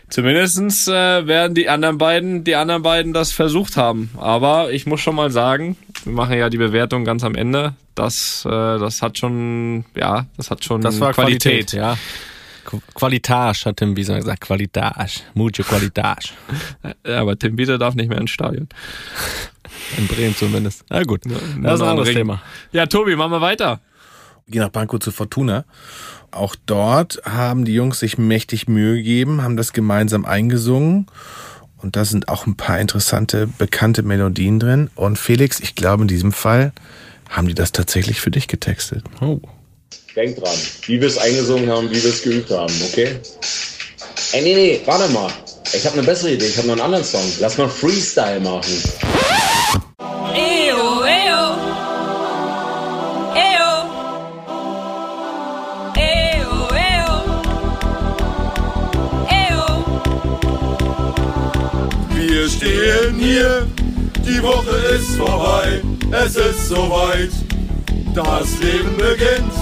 zumindestens äh, werden die anderen beiden, die anderen beiden das versucht haben. Aber ich muss schon mal sagen, wir machen ja die Bewertung ganz am Ende. Das, äh, das hat schon, ja, das hat schon Das war Qualität, Qualität. ja. Qu- Qualitage, hat Tim Wieser gesagt. Qualitage. Mucho Qualitage. Ja, aber Tim Bieter darf nicht mehr ins Stadion. In Bremen zumindest. Na gut, das ist ein anderes. Thema. Ja, Tobi, machen wir weiter. Geh nach Pankow zu Fortuna. Auch dort haben die Jungs sich mächtig Mühe gegeben, haben das gemeinsam eingesungen. Und da sind auch ein paar interessante, bekannte Melodien drin. Und Felix, ich glaube, in diesem Fall haben die das tatsächlich für dich getextet. Oh. Denk dran, wie wir es eingesungen haben, wie wir es geübt haben, okay? Ey, nee, nee, warte mal. Ich habe eine bessere Idee, ich habe noch einen anderen Song. Lass mal Freestyle machen. Eyo. Wir stehen hier, die Woche ist vorbei, es ist soweit. Das Leben beginnt,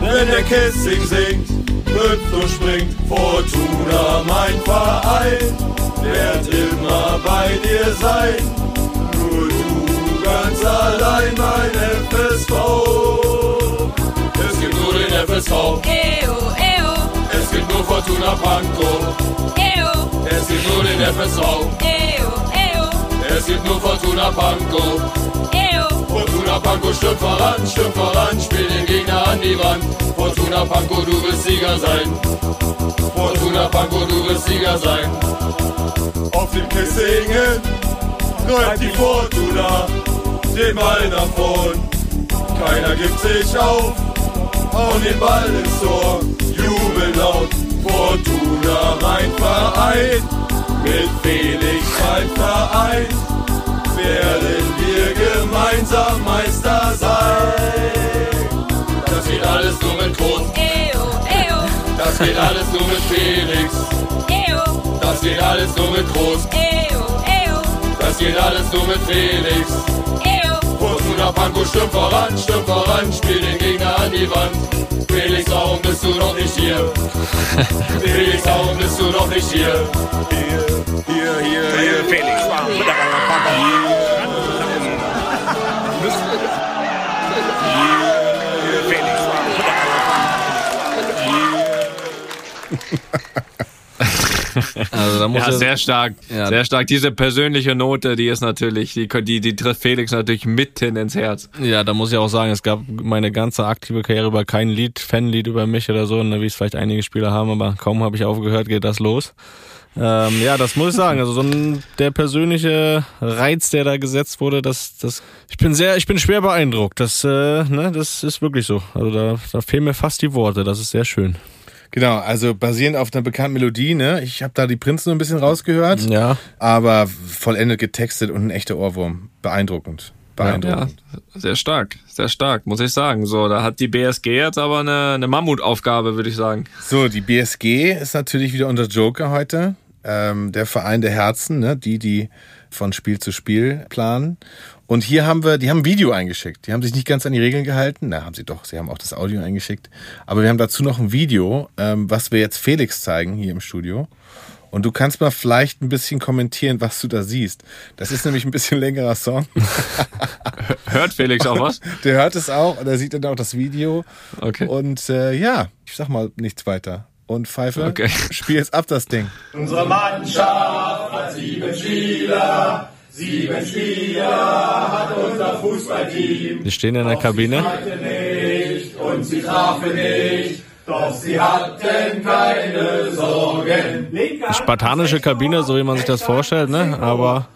wenn der Kissing singt, und springt. Fortuna, mein Verein, wird immer bei dir sein. Nur du ganz allein, mein FSV. Es gibt nur den FSV, Eyo, eyo. es gibt nur Fortuna Pankow. Eyo. Es gibt nur den FSV, Eyo, eyo. es gibt nur Fortuna Pankow. Eyo. Fortuna Pankow stürmt voran, stürmt voran, spiel den Gegner an die Wand. Fortuna Pankow, du wirst Sieger sein. Fortuna Pankow, du wirst Sieger sein. Auf dem Kissingen treibt die Fortuna den Ball nach vorn. Keiner gibt sich auf, hauen den Ball ins Tor, jubeln laut. Fortuna, mein Verein, mit Felix, mein Verein werden wir gemeinsam Meister sein. Das geht alles nur mit eyo. das geht alles nur mit Felix, das geht alles nur mit eyo. das geht alles nur mit Felix. Eyo. Fortuna Pankow stürmt voran, stürmt voran, spiel den Gegner an die Wand. Felix, warum bist du noch nicht hier? Felix, warum bist du noch nicht hier? Hier, hier, hier, hier. Felix, warum? Also da muss Ja, er- sehr stark. Ja. Sehr stark. Diese persönliche Note, die ist natürlich, die, die, die trifft Felix natürlich mitten ins Herz. Ja, da muss ich auch sagen, es gab meine ganze aktive Karriere über kein Lied, Fanlied über mich oder so, ne, wie es vielleicht einige Spieler haben, aber kaum habe ich aufgehört, geht das los. Ähm, ja, das muss ich sagen. Also so ein, der persönliche Reiz, der da gesetzt wurde, das, das, ich bin sehr, ich bin schwer beeindruckt. Das, äh, ne, das ist wirklich so. Also da, da fehlen mir fast die Worte. Das ist sehr schön. Genau, also basierend auf einer bekannten Melodie, ne? Ich habe da die Prinzen ein bisschen rausgehört, Ja, aber vollendet getextet und ein echter Ohrwurm. Beeindruckend. Ja, Beeindruckend. sehr stark. Sehr stark, muss ich sagen. So, da hat die BSG jetzt aber eine, eine Mammutaufgabe, würde ich sagen. So, die BSG ist natürlich wieder unser Joker heute. Ähm, der Verein der Herzen, ne? die, die von Spiel zu Spiel planen. Und hier haben wir, die haben ein Video eingeschickt. Die haben sich nicht ganz an die Regeln gehalten. Na, haben sie doch. Sie haben auch das Audio eingeschickt. Aber wir haben dazu noch ein Video, ähm, was wir jetzt Felix zeigen hier im Studio. Und du kannst mal vielleicht ein bisschen kommentieren, was du da siehst. Das ist nämlich ein bisschen längerer Song. Hört Felix auch was? Der hört es auch und er sieht dann auch das Video. Okay. Und äh, ja, ich sag mal nichts weiter. Und Pfeife, Okay. spiel jetzt ab das Ding. Unsere Mannschaft hat sieben Spieler, sieben Spieler hat unser Fußballteam. die stehen in der Kabine. nicht und sie trafen nicht, doch sie hatten keine Sorgen. Spartanische Kabine, so wie man sich das vorstellt, ne? Aber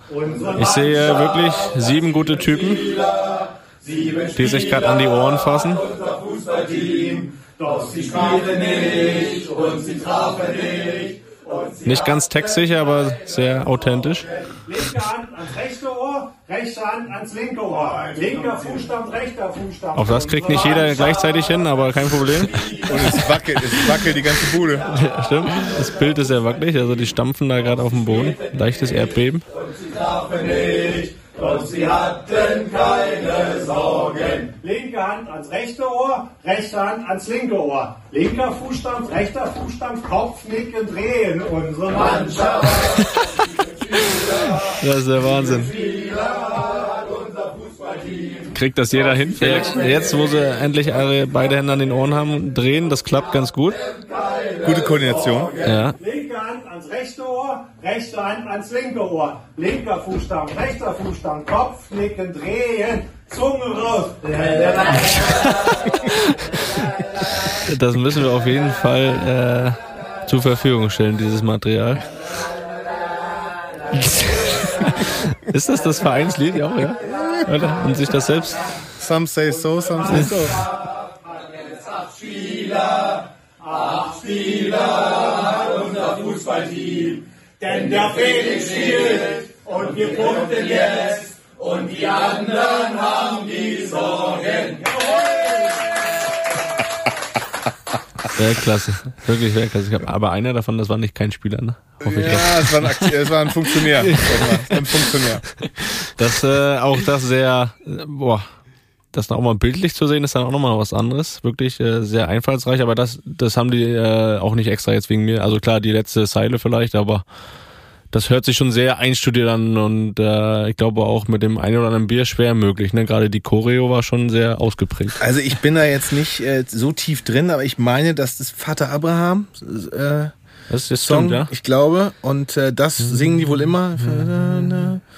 ich sehe wirklich sieben gute Typen, die sich gerade an die Ohren fassen. Doch sie spielten nicht und sie trafen nicht. Nicht ganz textsicher, aber sehr authentisch. Linke Hand ans rechte Ohr, rechte Hand ans linke Ohr. Linker Fußstamm, rechter Fußstamm. Auch das kriegt nicht jeder gleichzeitig hin, aber kein Problem. Und es wackelt, es wackelt die ganze Bude. Ja, stimmt. Das Bild ist sehr wackelig, also die stampfen da gerade auf dem Boden. Leichtes Erdbeben. Sie trafen nicht, doch sie hatten keine Sorgen. Linke Hand ans rechte Ohr, rechte Hand ans linke Ohr. Linker Fußstamm, rechter Fußstamm, Kopf nicken, drehen. Unsere Mannschaft. Das ist der Wahnsinn. Kriegt das jeder hin, Felix? Jetzt, wo sie endlich alle beide Hände an den Ohren haben, drehen, das klappt ganz gut. Gute Koordination. Ja. Linke Hand ans rechte Ohr, rechte Hand ans linke Ohr. Linker Fußstamm, rechter Fußstamm, Kopf nicken, drehen. Zunge raus. Das müssen wir auf jeden Fall äh, zur Verfügung stellen, dieses Material. Ist das das Vereinslied ja auch, ja? Oder? Und sich das selbst. Some say so, some say so. Denn der Felix spielt und wir punkten jetzt und die anderen haben die Sorgen. Weltklasse. Wirklich Weltklasse. Aber einer davon, das war nicht kein Spieler, ne? Hoffe ich. Ja, es war ein, es war ein Funktionär. War ein Funktionär. Das, äh, auch das sehr, äh, boah, das dann auch mal bildlich zu sehen, ist dann auch nochmal was anderes. Wirklich äh, sehr einfallsreich, aber das, das haben die äh, auch nicht extra jetzt wegen mir. Also klar, die letzte Zeile vielleicht, aber das hört sich schon sehr einstudiert an und äh, ich glaube auch mit dem einen oder anderen Bier schwer möglich. Ne? Gerade die Choreo war schon sehr ausgeprägt. Also ich bin da jetzt nicht äh, so tief drin, aber ich meine, dass das Vater Abraham äh, Das ist Song, stimmt, ja. ich glaube, und äh, das singen die wohl immer.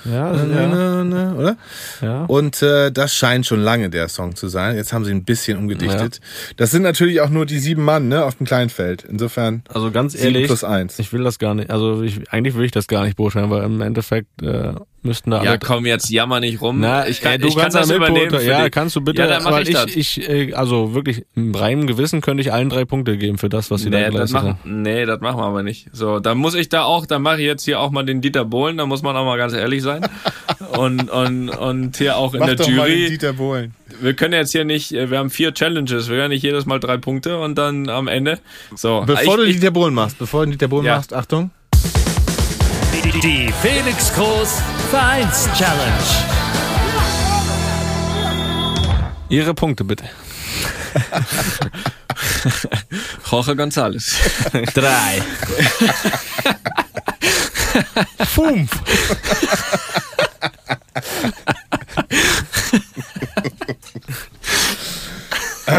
Ja, Na, Oder? ja. Und äh, das scheint schon lange der Song zu sein. Jetzt haben sie ein bisschen umgedichtet. Das sind natürlich auch nur die sieben Mann ne, auf dem Kleinfeld. Insofern Also ganz ehrlich, plus eins. ich will das gar nicht, also ich, eigentlich will ich das gar nicht beurteilen, weil im Endeffekt äh, müssten da Ja, alle komm, jetzt jammer nicht rum. Na, ich kann, äh, du ich kann kannst das da übernehmen. Ja, dich. kannst du bitte. Ja, dann mach aber ich, das. ich, äh, also wirklich im reinen Gewissen könnte ich allen drei Punkte geben für das, was sie da Nee das, geleistet machen, haben. nee, das machen wir aber nicht. So, dann muss ich da auch, dann mache ich jetzt hier auch mal den Dieter Bohlen, da muss man auch mal ganz ehrlich sein. Und, und, und hier auch in Mach der doch mal den Jury. Dieter Bohlen. Wir können jetzt hier nicht, äh, wir haben vier Challenges, wir können nicht jedes Mal drei Punkte und dann am Ende. So, Bevor du ich, Dieter Bohlen machst, bevor du Dieter Bohlen Ja. machst, Achtung. Die, die Felix Groß Vereins Challenge. Ihre Punkte bitte. Jorge González. Drei. Fünf. so,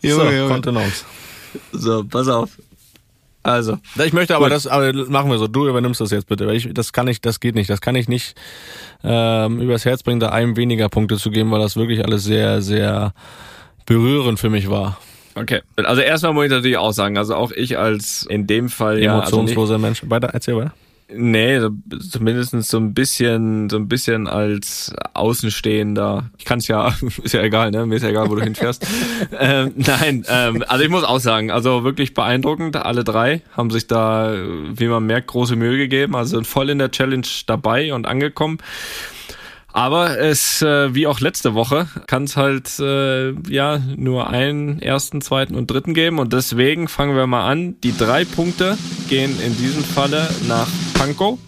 Junge, Junge. Kontenance. So, pass auf. Also, Ich möchte aber Gut. das, aber machen wir so. Du übernimmst das jetzt bitte, weil ich, das kann ich, das geht nicht. Das kann ich nicht ähm, übers Herz bringen, da einem weniger Punkte zu geben, weil das wirklich alles sehr, sehr berührend für mich war. okay. Also erstmal muss ich natürlich auch sagen, also auch ich als in dem Fall ja, also nicht, Emotionsloser Mensch. Weiter, erzähl weiter. Nee, so, zumindest so ein bisschen, so ein bisschen als Außenstehender. Ich kann es ja, ist ja egal, ne? Mir ist ja egal, wo du hinfährst. ähm, nein, ähm, also ich muss auch sagen, also wirklich beeindruckend. Alle drei haben sich da, wie man merkt, große Mühe gegeben. Also sind voll in der Challenge dabei und angekommen. Aber es, äh, wie auch letzte Woche, kann es halt äh, ja nur einen ersten, zweiten und dritten geben. Und deswegen fangen wir mal an. Die drei Punkte gehen in diesem Falle nach Pankow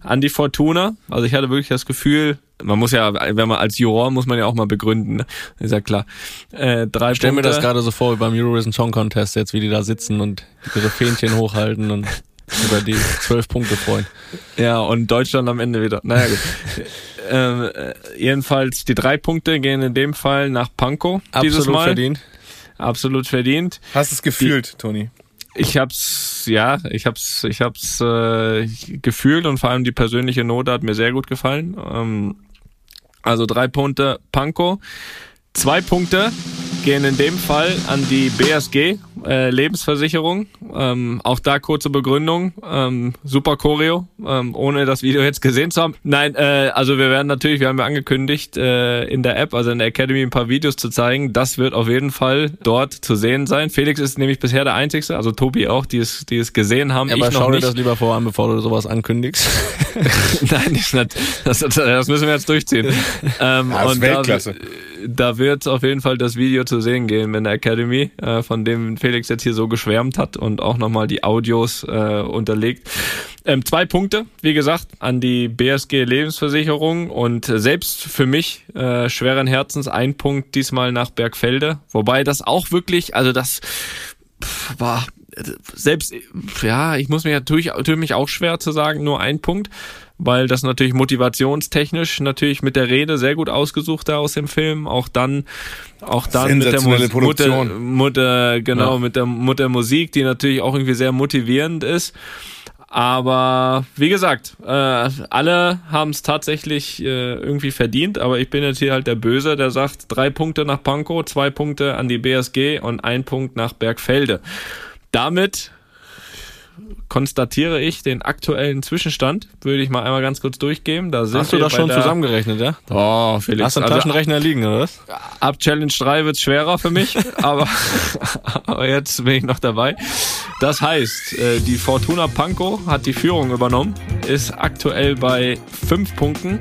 an die Fortuna. Also ich hatte wirklich das Gefühl, man muss ja, wenn man als Juror muss man ja auch mal begründen, ne? ist ja klar. Äh, drei Stell mir Punkte. das gerade so vor wie beim Eurovision Song Contest jetzt, wie die da sitzen und ihre Fähnchen hochhalten und über die zwölf Punkte freuen. Ja, und Deutschland am Ende wieder. Naja, gut. ähm, äh, jedenfalls, die drei Punkte gehen in dem Fall nach Pankow dieses Absolut Mal. verdient. Absolut verdient. Hast es gefühlt, Toni? Ich hab's, ja, ich hab's, ich hab's äh, gefühlt und vor allem die persönliche Note hat mir sehr gut gefallen. Ähm, also drei Punkte Pankow. Zwei Punkte gehen in dem Fall an die BSG äh, Lebensversicherung. Ähm, auch da kurze Begründung. Ähm, super Choreo, ähm, ohne das Video jetzt gesehen zu haben. Nein, äh, also wir werden natürlich, wir haben ja angekündigt, äh, in der App, also in der Academy, ein paar Videos zu zeigen. Das wird auf jeden Fall dort zu sehen sein. Felix ist nämlich bisher der Einzige, also Tobi auch, die es, die es gesehen haben. Aber ich noch schau dir nicht. das lieber vor an, bevor du sowas ankündigst. Nein, das, das, das, das müssen wir jetzt durchziehen. Ähm, Ja, das ist und Weltklasse. Da, da wird auf jeden Fall das Video zu sehen gehen in der Academy, äh, von dem Felix jetzt hier so geschwärmt hat und auch nochmal die Audios äh, unterlegt. Ähm, zwei Punkte, wie gesagt, an die BSG Lebensversicherung und selbst für mich äh, schweren Herzens ein Punkt diesmal nach Bergfelde, wobei das auch wirklich, also das war selbst, ja, ich muss mir natürlich, mich auch schwer zu sagen, nur ein Punkt, weil das natürlich motivationstechnisch natürlich mit der Rede sehr gut ausgesucht da aus dem Film, auch dann, auch dann mit der Mus-. Mutter, Mutter, genau, Ja. mit der Mutter Musik, die natürlich auch irgendwie sehr motivierend ist. Aber wie gesagt, äh, alle haben es tatsächlich äh, irgendwie verdient, aber ich bin jetzt hier halt der Böse, der sagt drei Punkte nach Pankow, zwei Punkte an die BSG und ein Punkt nach Bergfelde. Damit konstatiere ich den aktuellen Zwischenstand. Würde ich mal einmal ganz kurz durchgeben. Da sind Hast du das schon zusammengerechnet, ja? Oh, Felix. Hast du einen also Taschenrechner liegen, oder was? ab Challenge 3 wird's schwerer für mich, aber, aber jetzt bin ich noch dabei. Das heißt, äh, die Fortuna Pankow hat die Führung übernommen, ist aktuell bei fünf Punkten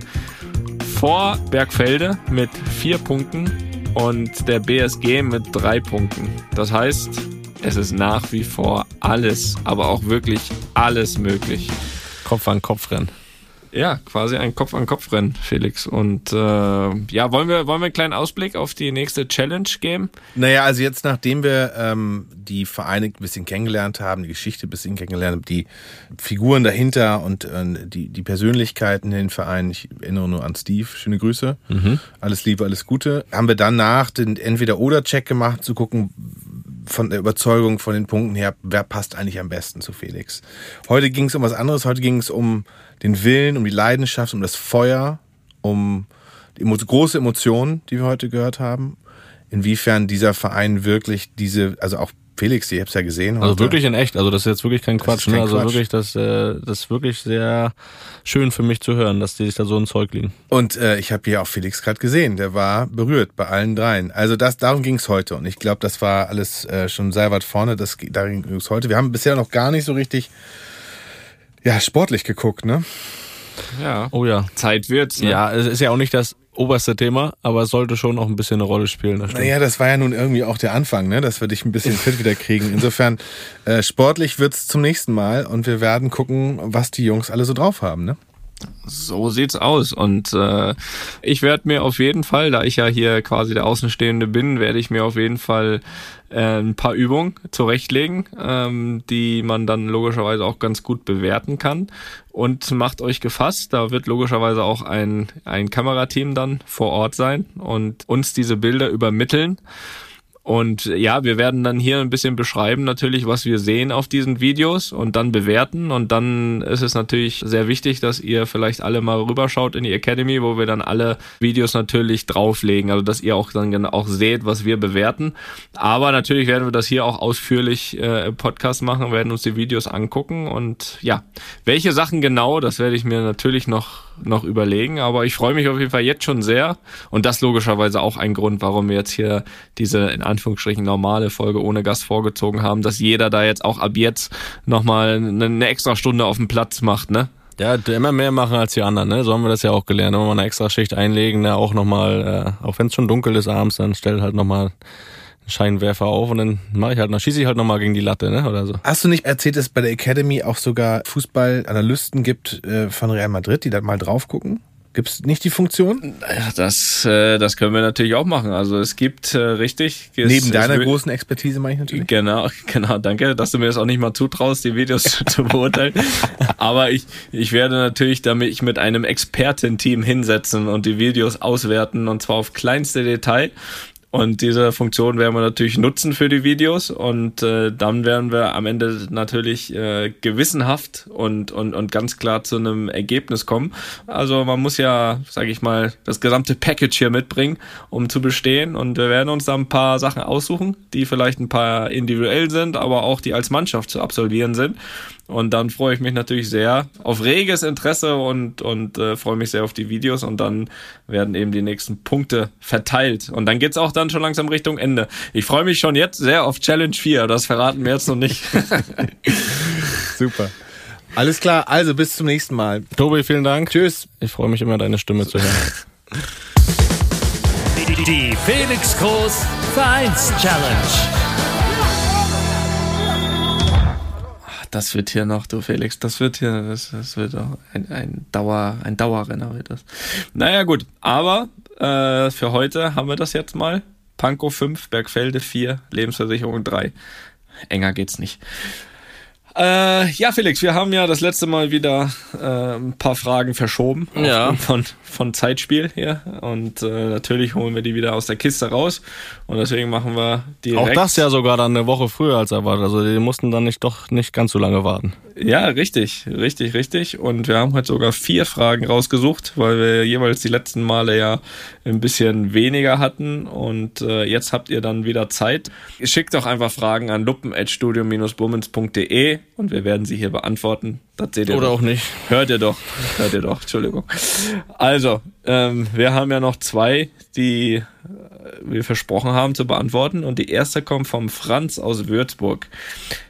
vor Bergfelde mit vier Punkten und der BSG mit drei Punkten. Das heißt, es ist nach wie vor alles, aber auch wirklich alles möglich. Kopf an Kopf rennen. Ja, quasi ein Kopf an Kopf Rennen, Felix. Und äh, ja, wollen wir wollen wir einen kleinen Ausblick auf die nächste Challenge geben? Naja, also jetzt, nachdem wir ähm, die Vereine ein bisschen kennengelernt haben, die Geschichte ein bisschen kennengelernt haben, die Figuren dahinter und äh, die, die Persönlichkeiten in den Vereinen, ich erinnere nur an Steve, schöne Grüße, alles Liebe, alles Gute, haben wir danach den Entweder-Oder-Check gemacht, zu gucken, von der Überzeugung, von den Punkten her, wer passt eigentlich am besten zu Felix. Heute ging es um was anderes, heute ging es um den Willen, um die Leidenschaft, um das Feuer, um die große Emotionen, die wir heute gehört haben. Inwiefern dieser Verein wirklich diese, also auch Felix, ihr habt es ja gesehen. Also heute. wirklich in echt. Also das ist jetzt wirklich kein Das Quatsch. kein ne? Also Quatsch. wirklich, das, äh, das ist wirklich sehr schön für mich zu hören, dass die sich da so ein Zeug liegen. Und äh, ich habe hier auch Felix gerade gesehen, der war berührt bei allen dreien. Also das, darum ging es heute und ich glaube, das war alles äh, schon sehr weit vorne. Das, darum ging es heute. Wir haben bisher noch gar nicht so richtig ja, sportlich geguckt, ne? Ja. Oh ja. Zeit wird's. Ne? Ja, es ist ja auch nicht das oberste Thema, aber es sollte schon auch ein bisschen eine Rolle spielen. Das. Naja, das war ja nun irgendwie auch der Anfang, ne? dass wir dich ein bisschen fit wieder kriegen. Insofern, äh, sportlich wird's zum nächsten Mal und wir werden gucken, was die Jungs alle so drauf haben. Ne? So sieht's aus. Und äh, ich werde mir auf jeden Fall, da ich ja hier quasi der Außenstehende bin, werde ich mir auf jeden Fall äh, ein paar Übungen zurechtlegen, ähm, die man dann logischerweise auch ganz gut bewerten kann. Und macht euch gefasst, da wird logischerweise auch ein, ein Kamerateam dann vor Ort sein und uns diese Bilder übermitteln. Und ja, wir werden dann hier ein bisschen beschreiben natürlich, was wir sehen auf diesen Videos und dann bewerten. Und dann ist es natürlich sehr wichtig, dass ihr vielleicht alle mal rüberschaut in die Academy, wo wir dann alle Videos natürlich drauflegen. Also dass ihr auch dann auch seht, was wir bewerten. Aber natürlich werden wir das hier auch ausführlich äh, im Podcast machen, werden uns die Videos angucken. Und ja, welche Sachen genau, das werde ich mir natürlich noch, noch überlegen. Aber ich freue mich auf jeden Fall jetzt schon sehr. Und das logischerweise auch ein Grund, warum wir jetzt hier diese in Anführungsstrichen normale Folge ohne Gast vorgezogen haben, dass jeder da jetzt auch ab jetzt nochmal eine, extra Stunde auf dem Platz macht, ne? Ja, immer mehr machen als die anderen, ne? So haben wir das ja auch gelernt. Immer mal eine extra Schicht einlegen, ne? Auch nochmal, äh, auch wenn es schon dunkel ist abends, dann stell halt nochmal Scheinwerfer auf und dann mache ich halt noch, schieße ich halt nochmal gegen die Latte, ne? Oder so. Hast du nicht erzählt, dass es bei der Academy auch sogar Fußballanalysten gibt äh, von Real Madrid, die da mal drauf gucken? Gibt's nicht die Funktion? Ja, das, äh, das können wir natürlich auch machen. Also es gibt äh, richtig. Es, Neben deiner es will- großen Expertise meine ich natürlich. Genau, genau, danke, dass du mir das auch nicht mal zutraust, die Videos zu, zu beurteilen. Aber ich, ich werde natürlich damit ich mit einem Expertenteam hinsetzen und die Videos auswerten und zwar auf kleinste Detail. Und diese Funktion werden wir natürlich nutzen für die Videos und äh, dann werden wir am Ende natürlich äh, gewissenhaft und, und, und ganz klar zu einem Ergebnis kommen. Also man muss ja, sage ich mal, das gesamte Package hier mitbringen, um zu bestehen. Und wir werden uns da ein paar Sachen aussuchen, die vielleicht ein paar individuell sind, aber auch die als Mannschaft zu absolvieren sind. Und dann freue ich mich natürlich sehr auf reges Interesse und, und äh, freue mich sehr auf die Videos und dann werden eben die nächsten Punkte verteilt. Und dann geht's auch dann schon langsam Richtung Ende. Ich freue mich schon jetzt sehr auf Challenge 4, das verraten wir jetzt noch nicht. Super. Alles klar, also bis zum nächsten Mal. Tobi, vielen Dank. Tschüss. Ich freue mich immer, deine Stimme zu hören. Die, die Felix Groß Vereins Challenge. Das wird hier noch, du Felix, das wird hier, das, das wird auch ein, ein Dauer, ein Dauerrenner wird das. Naja, gut, aber äh, für heute haben wir das jetzt mal. Pankow 5, Bergfelde 4, Lebensversicherung 3. Enger geht's nicht. Äh, ja, Felix, wir haben ja das letzte Mal wieder äh, ein paar Fragen verschoben. Ja. Von, von Zeitspiel hier. Und äh, natürlich holen wir die wieder aus der Kiste raus. Und deswegen machen wir direkt. Auch das ja sogar dann eine Woche früher als erwartet. Also die mussten dann nicht doch nicht ganz so lange warten. Ja, richtig, richtig, richtig. Und wir haben heute sogar vier Fragen rausgesucht, weil wir jeweils die letzten Male ja ein bisschen weniger hatten. Und äh, jetzt habt ihr dann wieder Zeit. Schickt doch einfach Fragen an luppen.studio-bummens.de und wir werden sie hier beantworten. Das seht ihr Oder doch. auch nicht. Hört ihr doch, hört ihr doch, Entschuldigung. Also, ähm, wir haben ja noch zwei, die äh, wir versprochen haben zu beantworten. Und die erste kommt vom Franz aus Würzburg.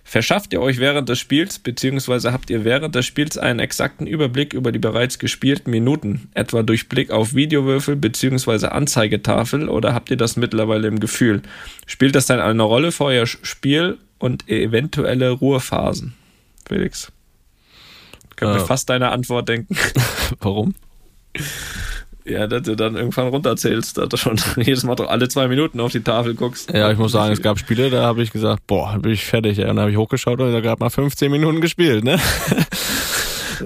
Verschafft ihr euch während des Spiels, beziehungsweise habt ihr während des Spiels einen exakten Überblick über die bereits gespielten Minuten, etwa durch Blick auf Videowürfel beziehungsweise Anzeigetafel, oder habt ihr das mittlerweile im Gefühl? Spielt das dann eine Rolle für euer Spiel und eventuelle Ruhephasen? Felix. Kann mir Äh. fast deine Antwort denken. Warum? Ja, dass du dann irgendwann runterzählst, dass du schon jedes Mal alle zwei Minuten auf die Tafel guckst. Ja, ich muss sagen, es gab Spiele, da habe ich gesagt, boah, bin ich fertig. Ja. Und dann habe ich hochgeschaut und da gab mal 15 Minuten gespielt, ne?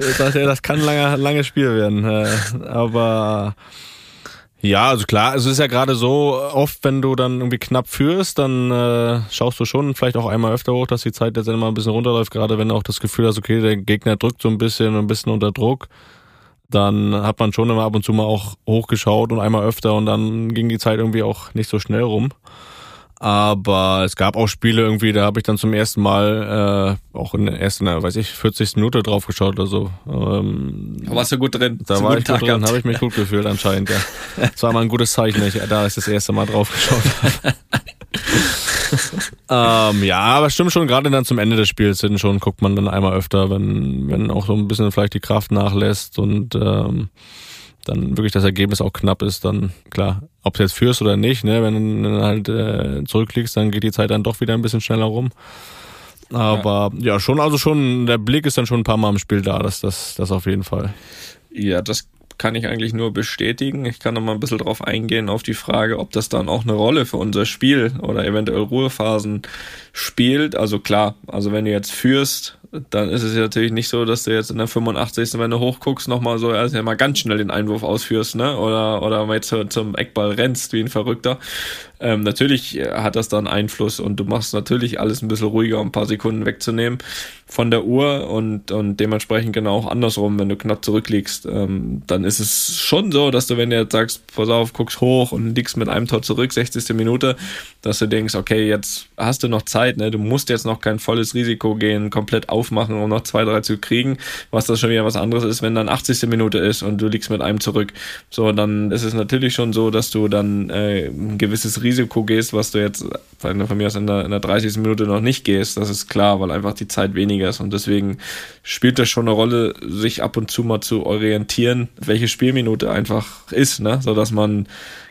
Ich dachte, ja, das kann ein lange, langes Spiel werden. Äh, Aber ja, also klar, es ist ja gerade so, oft, wenn du dann irgendwie knapp führst, dann äh, schaust du schon vielleicht auch einmal öfter hoch, dass die Zeit jetzt immer ein bisschen runterläuft, gerade wenn du auch das Gefühl hast, okay, der Gegner drückt so ein bisschen, ein bisschen unter Druck. Dann hat man schon immer ab und zu mal auch hochgeschaut und einmal öfter und dann ging die Zeit irgendwie auch nicht so schnell rum. Aber es gab auch Spiele irgendwie, da habe ich dann zum ersten Mal äh, auch in der ersten, weiß ich, 40. Minute drauf geschaut oder so. Ähm, Da warst du gut drin. da war ich guten gut drin, habe ich mich gut gefühlt anscheinend, ja. Das war mal ein gutes Zeichen, dass ich da ich das erste Mal drauf geschaut ähm, ja, aber stimmt schon, gerade dann zum Ende des Spiels hin schon guckt man dann einmal öfter, wenn, wenn auch so ein bisschen vielleicht die Kraft nachlässt und ähm, dann wirklich das Ergebnis auch knapp ist, dann klar, ob du jetzt führst oder nicht, ne, wenn du dann halt äh, zurückliegst, dann geht die Zeit dann doch wieder ein bisschen schneller rum. Aber ja. schon, also schon, der Blick ist dann schon ein paar Mal im Spiel da, das, das, das auf jeden Fall. Ja, das kann ich eigentlich nur bestätigen. Ich kann noch mal ein bisschen drauf eingehen auf die Frage, ob das dann auch eine Rolle für unser Spiel oder eventuell Ruhephasen spielt. Also klar, also wenn du jetzt führst, dann ist es ja natürlich nicht so, dass du jetzt in der 85. wenn du hochguckst, nochmal so, also ja mal ganz schnell den Einwurf ausführst, ne? Oder, oder mal jetzt zum Eckball rennst wie ein Verrückter. Ähm, natürlich hat das dann Einfluss und du machst natürlich alles ein bisschen ruhiger, um ein paar Sekunden wegzunehmen von der Uhr und, und dementsprechend genau auch andersrum, wenn du knapp zurückliegst, ähm, dann ist es schon so, dass du, wenn du jetzt sagst, pass auf, guckst hoch und liegst mit einem Tor zurück, 60. Minute, dass du denkst, okay, jetzt hast du noch Zeit, ne? du musst jetzt noch kein volles Risiko gehen, komplett aufmachen, um noch zwei, drei zu kriegen, was das schon wieder was anderes ist, wenn dann 80. Minute ist und du liegst mit einem zurück. So, dann ist es natürlich schon so, dass du dann äh, ein gewisses Risiko gehst, was du jetzt von mir aus in der, in der 30. Minute noch nicht gehst, das ist klar, weil einfach die Zeit weniger ist und deswegen spielt das schon eine Rolle, sich ab und zu mal zu orientieren, welche Spielminute einfach ist, ne, so dass man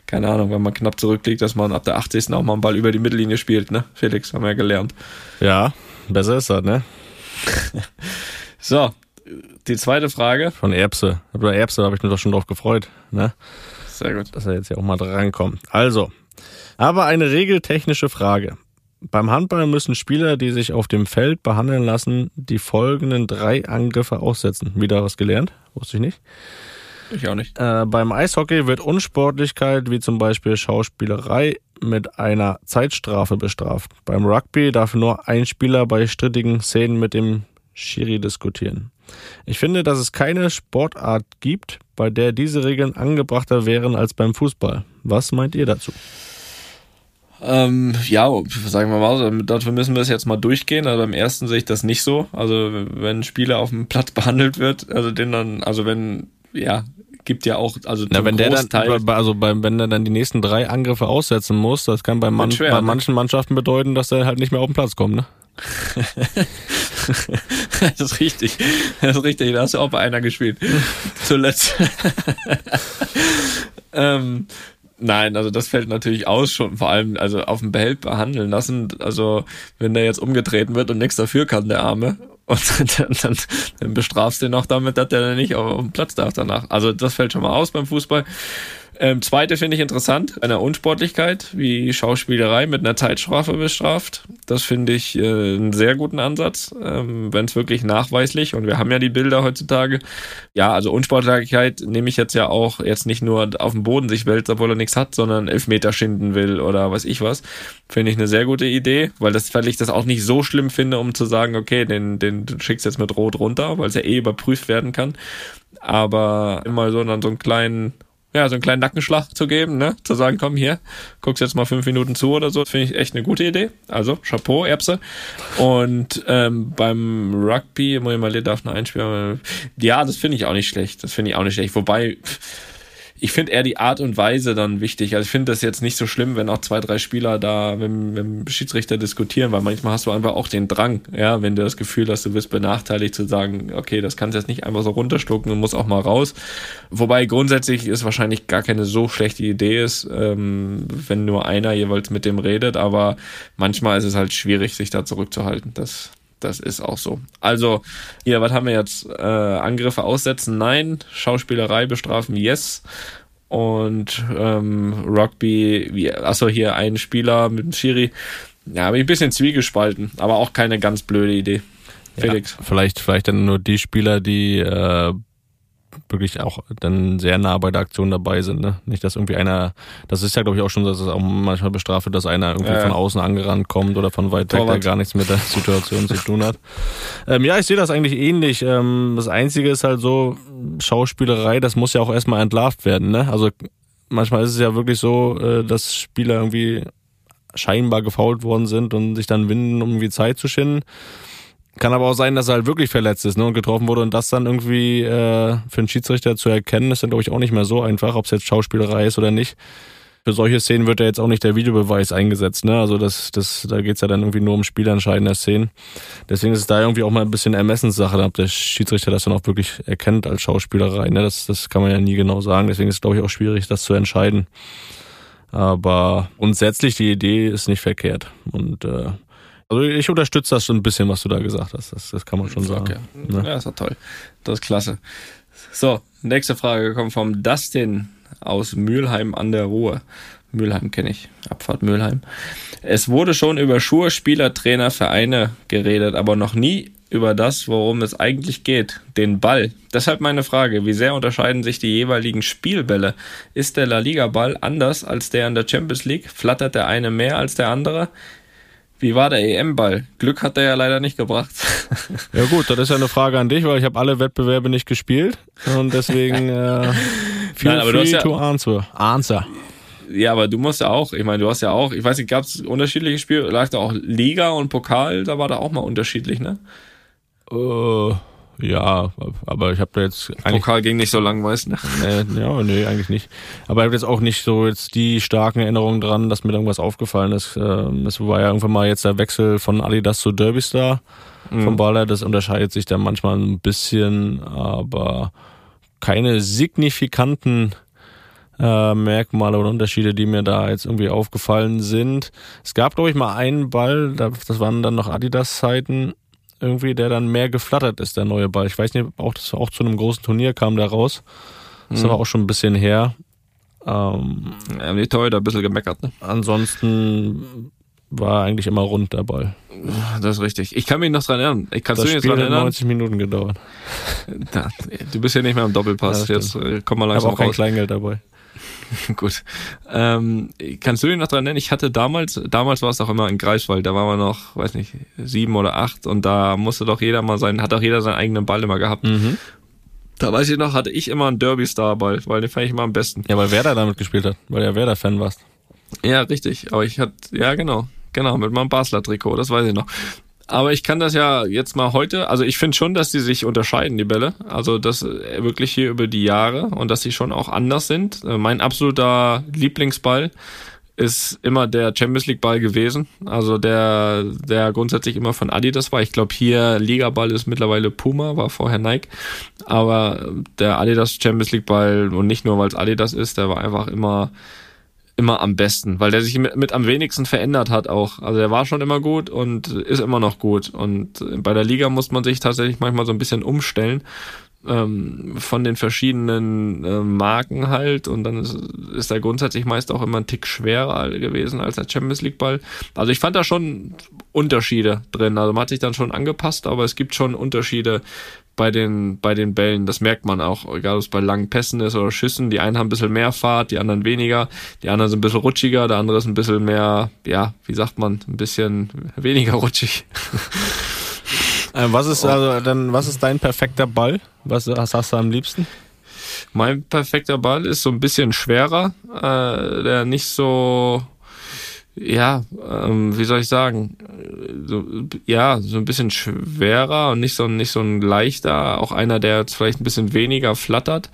keine Ahnung, wenn man knapp zurückliegt, dass man ab der 80. auch mal einen Ball über die Mittellinie spielt, ne? Felix, haben wir ja gelernt. Ja, besser ist das, ne? So, die zweite Frage. Von Erbse. Bei Erbse habe ich mich doch schon drauf gefreut, ne? Sehr gut. Dass er jetzt ja auch mal drankommt. Also, aber eine regeltechnische Frage. Beim Handball müssen Spieler, die sich auf dem Feld behandeln lassen, die folgenden drei Angriffe aussetzen. Wieder was gelernt? Wusste ich nicht. Ich auch nicht. Äh, beim Eishockey wird Unsportlichkeit wie zum Beispiel Schauspielerei mit einer Zeitstrafe bestraft. Beim Rugby darf nur ein Spieler bei strittigen Szenen mit dem Schiri diskutieren. Ich finde, dass es keine Sportart gibt, bei der diese Regeln angebrachter wären als beim Fußball. Was meint ihr dazu? Ähm, ja, sagen wir mal, so, dafür müssen wir es jetzt mal durchgehen. Also beim ersten sehe ich das nicht so. Also wenn ein Spieler auf dem Platz behandelt wird, also den dann, also wenn, ja, gibt ja auch, also Na, wenn der dann, Großteil, also beim, wenn er dann die nächsten drei Angriffe aussetzen muss, das kann bei, man, schwer, bei ne? manchen Mannschaften bedeuten, dass er halt nicht mehr auf den Platz kommt, ne? das ist richtig, das ist richtig, da hast du auch bei einer gespielt. Zuletzt. ähm, Nein, also das fällt natürlich aus schon, vor allem also auf dem Behälter behandeln lassen. Also wenn der jetzt umgetreten wird und nichts dafür kann, der Arme, und dann, dann, dann bestrafst du ihn auch damit, dass der nicht auf, den Platz darf danach. Also das fällt schon mal aus beim Fußball. Ähm, zweite finde ich interessant, eine Unsportlichkeit wie Schauspielerei mit einer Zeitstrafe bestraft. Das finde ich äh, einen sehr guten Ansatz, ähm, wenn es wirklich nachweislich und wir haben ja die Bilder heutzutage. Ja, also Unsportlichkeit nehme ich jetzt ja auch jetzt nicht nur auf dem Boden sich wälzt, obwohl er nichts hat, sondern Elfmeter schinden will oder weiß ich was. Finde ich eine sehr gute Idee, weil das, weil ich das auch nicht so schlimm finde, um zu sagen, okay, den, den, den schickst jetzt mit Rot runter, weil es ja eh überprüft werden kann. Aber immer so dann so einen kleinen ja, so einen kleinen Nackenschlag zu geben, ne? Zu sagen, komm hier, guckst jetzt mal fünf Minuten zu oder so, finde ich echt eine gute Idee. Also, Chapeau, Erbse. Und ähm, beim Rugby, muss ich mal darf noch einspielen. Ja, das finde ich auch nicht schlecht. Das finde ich auch nicht schlecht. Wobei, ich finde eher die Art und Weise dann wichtig. Also ich finde das jetzt nicht so schlimm, wenn auch zwei, drei Spieler da mit, mit dem Schiedsrichter diskutieren, weil manchmal hast du einfach auch den Drang, ja, wenn du das Gefühl hast, du bist benachteiligt, zu sagen, okay, das kannst du jetzt nicht einfach so runterschlucken und muss auch mal raus. Wobei grundsätzlich ist wahrscheinlich gar keine so schlechte Idee ist, ähm, wenn nur einer jeweils mit dem redet, aber manchmal ist es halt schwierig, sich da zurückzuhalten. Das, das ist auch so. Also, hier, was haben wir jetzt? Äh, Angriffe aussetzen? Nein. Schauspielerei bestrafen? Yes. Und ähm, Rugby, wie, achso, hier ein Spieler mit dem Schiri. Ja, bin ich ein bisschen zwiegespalten, aber auch keine ganz blöde Idee. Felix. Ja, vielleicht, vielleicht dann nur die Spieler, die äh, wirklich auch dann sehr nah bei der Aktion dabei sind. Ne? Nicht, dass irgendwie einer, das ist ja glaube ich auch schon, dass es auch manchmal bestraft wird, dass einer irgendwie ja. von außen angerannt kommt oder von weit weg, der gar nichts mit der Situation zu tun hat. Ähm, ja, ich sehe das eigentlich ähnlich. Ähm, das Einzige ist halt so, Schauspielerei, das muss ja auch erstmal entlarvt werden. Ne? Also manchmal ist es ja wirklich so, äh, dass Spieler irgendwie scheinbar gefault worden sind und sich dann winden, um irgendwie Zeit zu schinden. Kann aber auch sein, dass er halt wirklich verletzt ist ne, und getroffen wurde und das dann irgendwie äh, für einen Schiedsrichter zu erkennen, ist dann glaube ich auch nicht mehr so einfach, ob es jetzt Schauspielerei ist oder nicht. Für solche Szenen wird ja jetzt auch nicht der Videobeweis eingesetzt, ne? Also das, das, da geht's ja dann irgendwie nur um spielentscheidende Szenen. Deswegen ist es da irgendwie auch mal ein bisschen Ermessenssache, ob der Schiedsrichter das dann auch wirklich erkennt als Schauspielerei. Ne? Das, das kann man ja nie genau sagen. Deswegen ist es, glaube ich, auch schwierig, das zu entscheiden. Aber grundsätzlich die Idee ist nicht verkehrt. Und äh, also ich unterstütze das schon ein bisschen, was du da gesagt hast. Das, das kann man schon sagen. Okay. Ne? Ja, ist doch toll. Das ist klasse. So, nächste Frage kommt vom Dustin aus Mülheim an der Ruhr. Mülheim kenne ich, Abfahrt Mülheim. Es wurde schon über Schuhe, Spieler, Trainer, Vereine geredet, aber noch nie über das, worum es eigentlich geht, den Ball. Deshalb meine Frage, wie sehr unterscheiden sich die jeweiligen Spielbälle? Ist der La Liga Ball anders als der in der Champions League? Flattert der eine mehr als der andere? Wie war der EM-Ball? Glück hat er ja leider nicht gebracht. Ja gut, das ist ja eine Frage an dich, weil ich habe alle Wettbewerbe nicht gespielt und deswegen äh, feel Nein, aber du free hast ja- to answer. Answer. Ja, aber du musst ja auch, ich meine, du hast ja auch, ich weiß nicht, gab es unterschiedliche Spiele, lag da auch Liga und Pokal, da war da auch mal unterschiedlich, ne? Äh, ja, aber ich habe da jetzt eigentlich Pokal ging nicht so lang, weißt du? Äh, ja, nee, eigentlich nicht. Aber ich habe jetzt auch nicht so jetzt die starken Erinnerungen dran, dass mir irgendwas aufgefallen ist. Ähm, Es war ja irgendwann mal jetzt der Wechsel von Adidas zu Derbystar vom Baller. Das unterscheidet sich dann manchmal ein bisschen, aber keine signifikanten äh, Merkmale oder Unterschiede, die mir da jetzt irgendwie aufgefallen sind. Es gab, glaube ich, mal einen Ball, da- das waren dann noch Adidas-Zeiten, irgendwie, der dann mehr geflattert ist, der neue Ball. Ich weiß nicht, auch das auch zu einem großen Turnier kam der raus. Das ist aber auch schon ein bisschen her. Ähm, Ja, die Torhüter ein bisschen gemeckert, ne? ansonsten war eigentlich immer rund der Ball. Das ist richtig. Ich kann mich noch dran erinnern. Ich kannst Das du jetzt Spiel dran hat erinnern? 90 Minuten gedauert. Da, du bist ja nicht mehr im Doppelpass. Ja, jetzt äh, komm mal Ich habe langsam auch kein raus. Kleingeld dabei. Gut. Ähm, kannst du dich noch dran erinnern? Ich hatte damals, damals war es auch immer in Greifswald, da waren wir noch, weiß nicht, sieben oder acht und da musste doch jeder mal sein, hat auch jeder seinen eigenen Ball immer gehabt. Mhm. Da weiß ich noch, hatte ich immer einen Derby-Star-Ball, weil den fand ich immer am besten. Ja, weil Werder damit gespielt hat, weil ja Werder-Fan warst. Ja, richtig. Aber ich hatte, ja genau, genau, mit meinem Basler-Trikot, das weiß ich noch. Aber ich kann das ja jetzt mal heute, also ich finde schon, dass die sich unterscheiden, die Bälle. Also das äh, wirklich hier über die Jahre und dass sie schon auch anders sind. Äh, Mein absoluter Lieblingsball ist immer der Champions League Ball gewesen. Also der, der grundsätzlich immer von Adidas war. Ich glaube hier Liga-Ball ist mittlerweile Puma, war vorher Nike. Aber der Adidas Champions League Ball und nicht nur weil es Adidas ist, der war einfach immer immer am besten, weil der sich mit, mit am wenigsten verändert hat auch. Also der war schon immer gut und ist immer noch gut. Und bei der Liga muss man sich tatsächlich manchmal so ein bisschen umstellen. ähm, von den verschiedenen äh, Marken halt und dann ist, ist er grundsätzlich meist auch immer ein Tick schwerer gewesen als der Champions League Ball. Also ich fand da schon Unterschiede drin. Also man hat sich dann schon angepasst, aber es gibt schon Unterschiede bei den, bei den Bällen. Das merkt man auch, egal ob es bei langen Pässen ist oder Schüssen. Die einen haben ein bisschen mehr Fahrt, die anderen weniger. Die anderen sind ein bisschen rutschiger, der andere ist ein bisschen mehr, ja, wie sagt man, ein bisschen weniger rutschig. Äh, was ist also dann, was ist dein perfekter Ball? Was, was hast du am liebsten? Mein perfekter Ball ist so ein bisschen schwerer, äh, der nicht so, ja, ähm, wie soll ich sagen, so, ja, so ein bisschen schwerer und nicht so, nicht so ein leichter, auch einer, der jetzt vielleicht ein bisschen weniger flattert.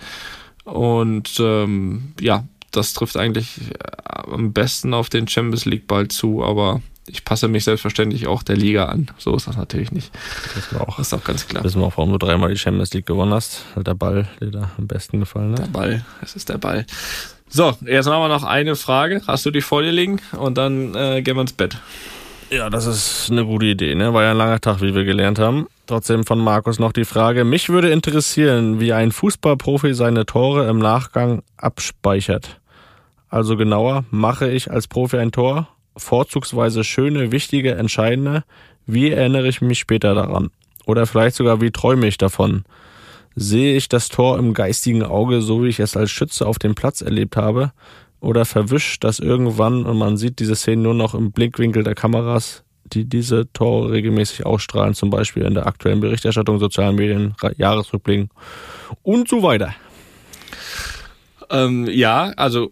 Und ähm, ja, das trifft eigentlich am besten auf den Champions League Ball zu, aber ich passe mich selbstverständlich auch der Liga an. So ist das natürlich nicht. Das war auch, Das ist auch ganz klar. wissen wir auch, warum du dreimal die Champions League gewonnen hast. Der Ball, der da am besten gefallen Der hat. Ball, es ist der Ball. So, jetzt haben wir noch eine Frage. Hast du die vor liegen? Und dann äh, gehen wir ins Bett. Ja, das ist eine gute Idee, ne? War ja ein langer Tag, wie wir gelernt haben. Trotzdem von Markus noch die Frage. Mich würde interessieren, wie ein Fußballprofi seine Tore im Nachgang abspeichert. Also genauer, mache ich als Profi ein Tor? Vorzugsweise schöne, wichtige, entscheidende. Wie erinnere ich mich später daran? Oder vielleicht sogar, wie träume ich davon? Sehe ich das Tor im geistigen Auge, so wie ich es als Schütze auf dem Platz erlebt habe? Oder verwischt das irgendwann und man sieht diese Szenen nur noch im Blickwinkel der Kameras, die diese Tore regelmäßig ausstrahlen, zum Beispiel in der aktuellen Berichterstattung, sozialen Medien, Jahresrückblicken und so weiter. Ähm, ja, also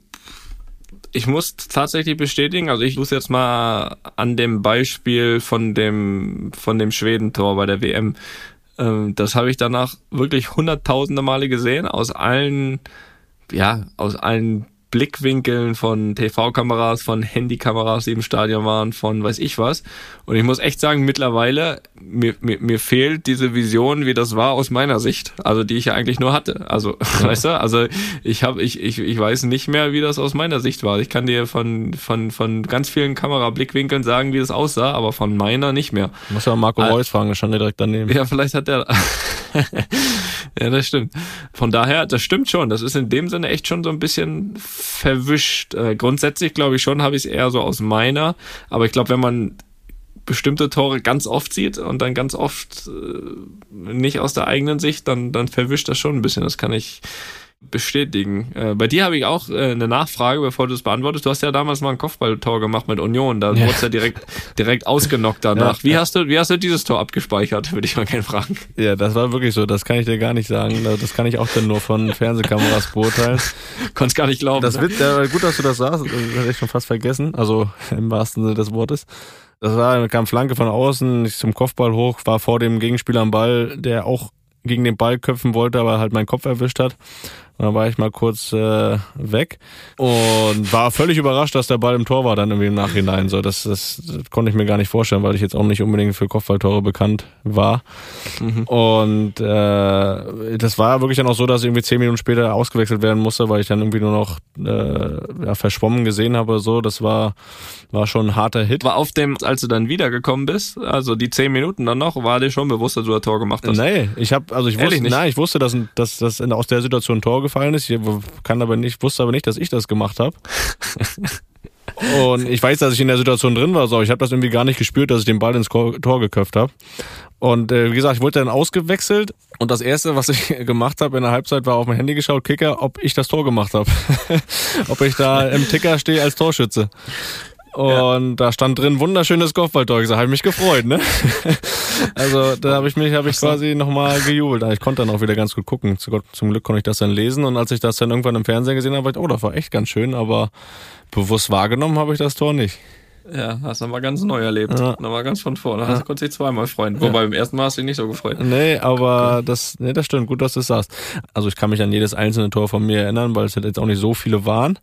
ich muss tatsächlich bestätigen, also ich muss jetzt mal an dem Beispiel von dem von dem Schwedentor bei der WM. Ähm, das habe ich danach wirklich hunderttausende Male gesehen aus allen ja aus allen Blickwinkeln von TV-Kameras, von Handykameras, die im Stadion waren, von weiß ich was. Und ich muss echt sagen, mittlerweile, mir, mir, mir fehlt diese Vision, wie das war aus meiner Sicht. Also die ich ja eigentlich nur hatte. Also, weißt du, also ich habe, ich, ich, ich weiß nicht mehr, wie das aus meiner Sicht war. Ich kann dir von, von, von ganz vielen Kamerablickwinkeln sagen, wie das aussah, aber von meiner nicht mehr. Muss ja Marco. Reus fragen, der stand ja direkt daneben. Ja, vielleicht hat der. ja, das stimmt. Von daher, das stimmt schon. Das ist in dem Sinne echt schon so ein bisschen verwischt. Äh, grundsätzlich glaube ich schon, habe ich es eher so aus meiner. Aber ich glaube, wenn man bestimmte Tore ganz oft sieht und dann ganz oft äh, nicht aus der eigenen Sicht, dann, dann verwischt das schon ein bisschen. Das kann ich bestätigen. Äh, bei dir habe ich auch äh, eine Nachfrage, bevor du es beantwortest. Du hast ja damals mal ein Kopfballtor gemacht mit Union. Da Ja. wurde es ja direkt, direkt ausgenockt danach. Ja, wie, ja. hast du, wie hast du dieses Tor abgespeichert? Würde ich mal gerne fragen. Ja, das war wirklich so. Das kann ich dir gar nicht sagen. Das kann ich auch dann nur von Fernsehkameras beurteilen. Konnt's gar nicht glauben. Das ne? wird, ja, gut, dass du das sagst. Das hätte ich schon fast vergessen. Also im wahrsten Sinne des Wortes. Das war, kam Flanke von außen, ich zum Kopfball hoch, war vor dem Gegenspieler am Ball, der auch gegen den Ball köpfen wollte, aber halt meinen Kopf erwischt hat. Dann war ich mal kurz äh, weg und war völlig überrascht, dass der Ball im Tor war dann irgendwie im Nachhinein. So, das, das, das konnte ich mir gar nicht vorstellen, weil ich jetzt auch nicht unbedingt für Kopfballtore bekannt war. Und äh, das war wirklich dann auch so, dass ich irgendwie zehn Minuten später ausgewechselt werden musste, weil ich dann irgendwie nur noch äh, ja, verschwommen gesehen habe. So, das war war schon ein harter Hit. War auf dem, als du dann wiedergekommen bist, also die zehn Minuten dann noch, war dir schon bewusst, dass du das Tor gemacht hast? Nee, ich habe also ich Ehrlich wusste, nicht? nein, ich wusste, dass dass das aus der Situation ein Tor gefallen ist. Ich kann aber nicht, wusste aber nicht, dass ich das gemacht habe. Und ich weiß, dass ich in der Situation drin war. So, ich habe das irgendwie gar nicht gespürt, dass ich den Ball ins Tor geköpft habe. Und äh, wie gesagt, ich wurde dann ausgewechselt und das erste, was ich gemacht habe in der Halbzeit, war auf mein Handy geschaut, Kicker, ob ich das Tor gemacht habe, ob ich da im Ticker stehe als Torschütze. Und da stand drin wunderschönes Kopfballtor. Ich habe mich gefreut, ne? also da habe ich mich, habe ich quasi nochmal gejubelt. Ich konnte dann auch wieder ganz gut gucken. Zum Glück konnte ich das dann lesen. Und als ich das dann irgendwann im Fernsehen gesehen habe, war ich, oh, das war echt ganz schön. Aber bewusst wahrgenommen habe ich das Tor nicht. Ja, hast du mal ganz neu erlebt. Ja. Nochmal ganz von vorne. Hast du konntest dich zweimal freuen. Wobei beim ersten Mal hast du dich nicht so gefreut. Nee, aber das, nee, das stimmt. Gut, dass du es sagst. Also ich kann mich an jedes einzelne Tor von mir erinnern, weil es jetzt auch nicht so viele waren.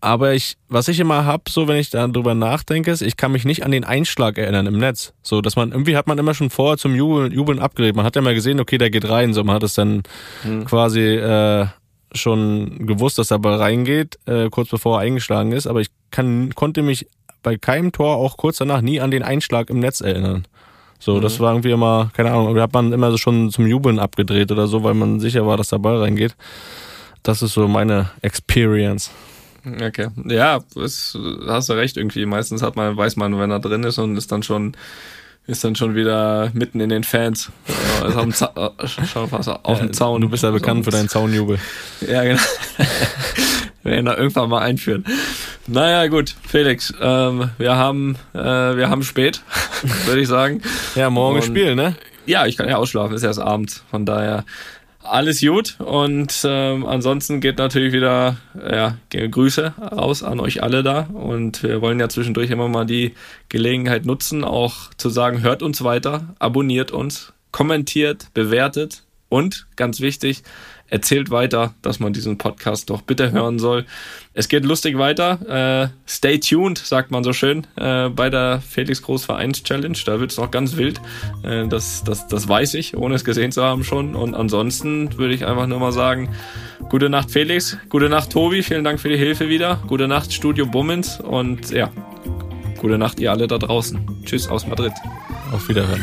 Aber ich, was ich immer hab, so wenn ich da drüber nachdenke, ist, ich kann mich nicht an den Einschlag erinnern im Netz. So, dass man, irgendwie hat man immer schon vorher zum Jubeln, Jubeln abgedreht. Man hat ja mal gesehen, okay, der geht rein. So, man hat es dann quasi äh, schon gewusst, dass der Ball reingeht, äh, kurz bevor er eingeschlagen ist. Aber ich kann, konnte mich bei keinem Tor auch kurz danach nie an den Einschlag im Netz erinnern. So, das war irgendwie immer, keine Ahnung, da hat man immer so schon zum Jubeln abgedreht oder so, weil man sicher war, dass der Ball reingeht. Das ist so meine Experience. Okay. Ja, das, hast du recht irgendwie. Meistens hat man, weiß man, wenn er drin ist und ist dann schon, ist dann schon wieder mitten in den Fans. Ist auf dem, Za äh, schon fast auf dem Zaun. Du bist ja bekannt für deinen Zaunjubel. Ja, genau. Werden wir irgendwann mal einführen. Naja, gut, Felix, ähm, wir haben, äh, wir haben spät, würde ich sagen. Ja, morgen Und- Spiel, ne? Ja, ich kann ja ausschlafen, ist erst abends. Von daher alles gut. Und ähm, ansonsten geht natürlich wieder ja, Grüße raus an euch alle da. Und wir wollen ja zwischendurch immer mal die Gelegenheit nutzen, auch zu sagen, hört uns weiter, abonniert uns, kommentiert, bewertet und ganz wichtig, erzählt weiter, dass man diesen Podcast doch bitte hören soll. Es geht lustig weiter. Äh, stay tuned, sagt man so schön, äh, bei der Felix Groß Vereins Challenge. Da wird's noch ganz wild. Äh, das, das, das weiß ich, ohne es gesehen zu haben schon. Und ansonsten würde ich einfach nur mal sagen, gute Nacht Felix, gute Nacht Tobi, vielen Dank für die Hilfe wieder. Gute Nacht Studio Bummens und ja, gute Nacht ihr alle da draußen. Tschüss aus Madrid. Auf Wiederhören.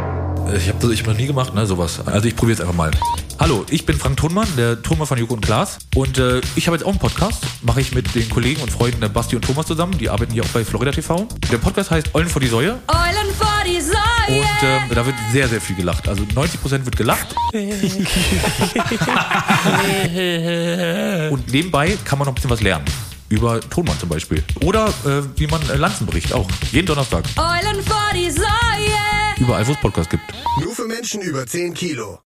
Ich habe das ich hab noch nie gemacht, ne, sowas. Also ich probiere es einfach mal. Hallo, ich bin Frank Thunmann, der Thunmann von Joko und Klaas. Und äh, ich habe jetzt auch einen Podcast. Mache ich mit den Kollegen und Freunden der Basti und Thomas zusammen. Die arbeiten hier auch bei Florida TV. Der Podcast heißt Eulen vor die Säue. Eulen vor die Säue. Und ähm, da wird sehr, sehr viel gelacht. Also 90% wird gelacht. und nebenbei kann man noch ein bisschen was lernen. Über Tonmann zum Beispiel. Oder äh, wie man äh, Lanzen bricht, auch. Jeden Donnerstag. Eulen vor die Säue. Überall, wo es Podcasts gibt. Nur für Menschen über 10 Kilo.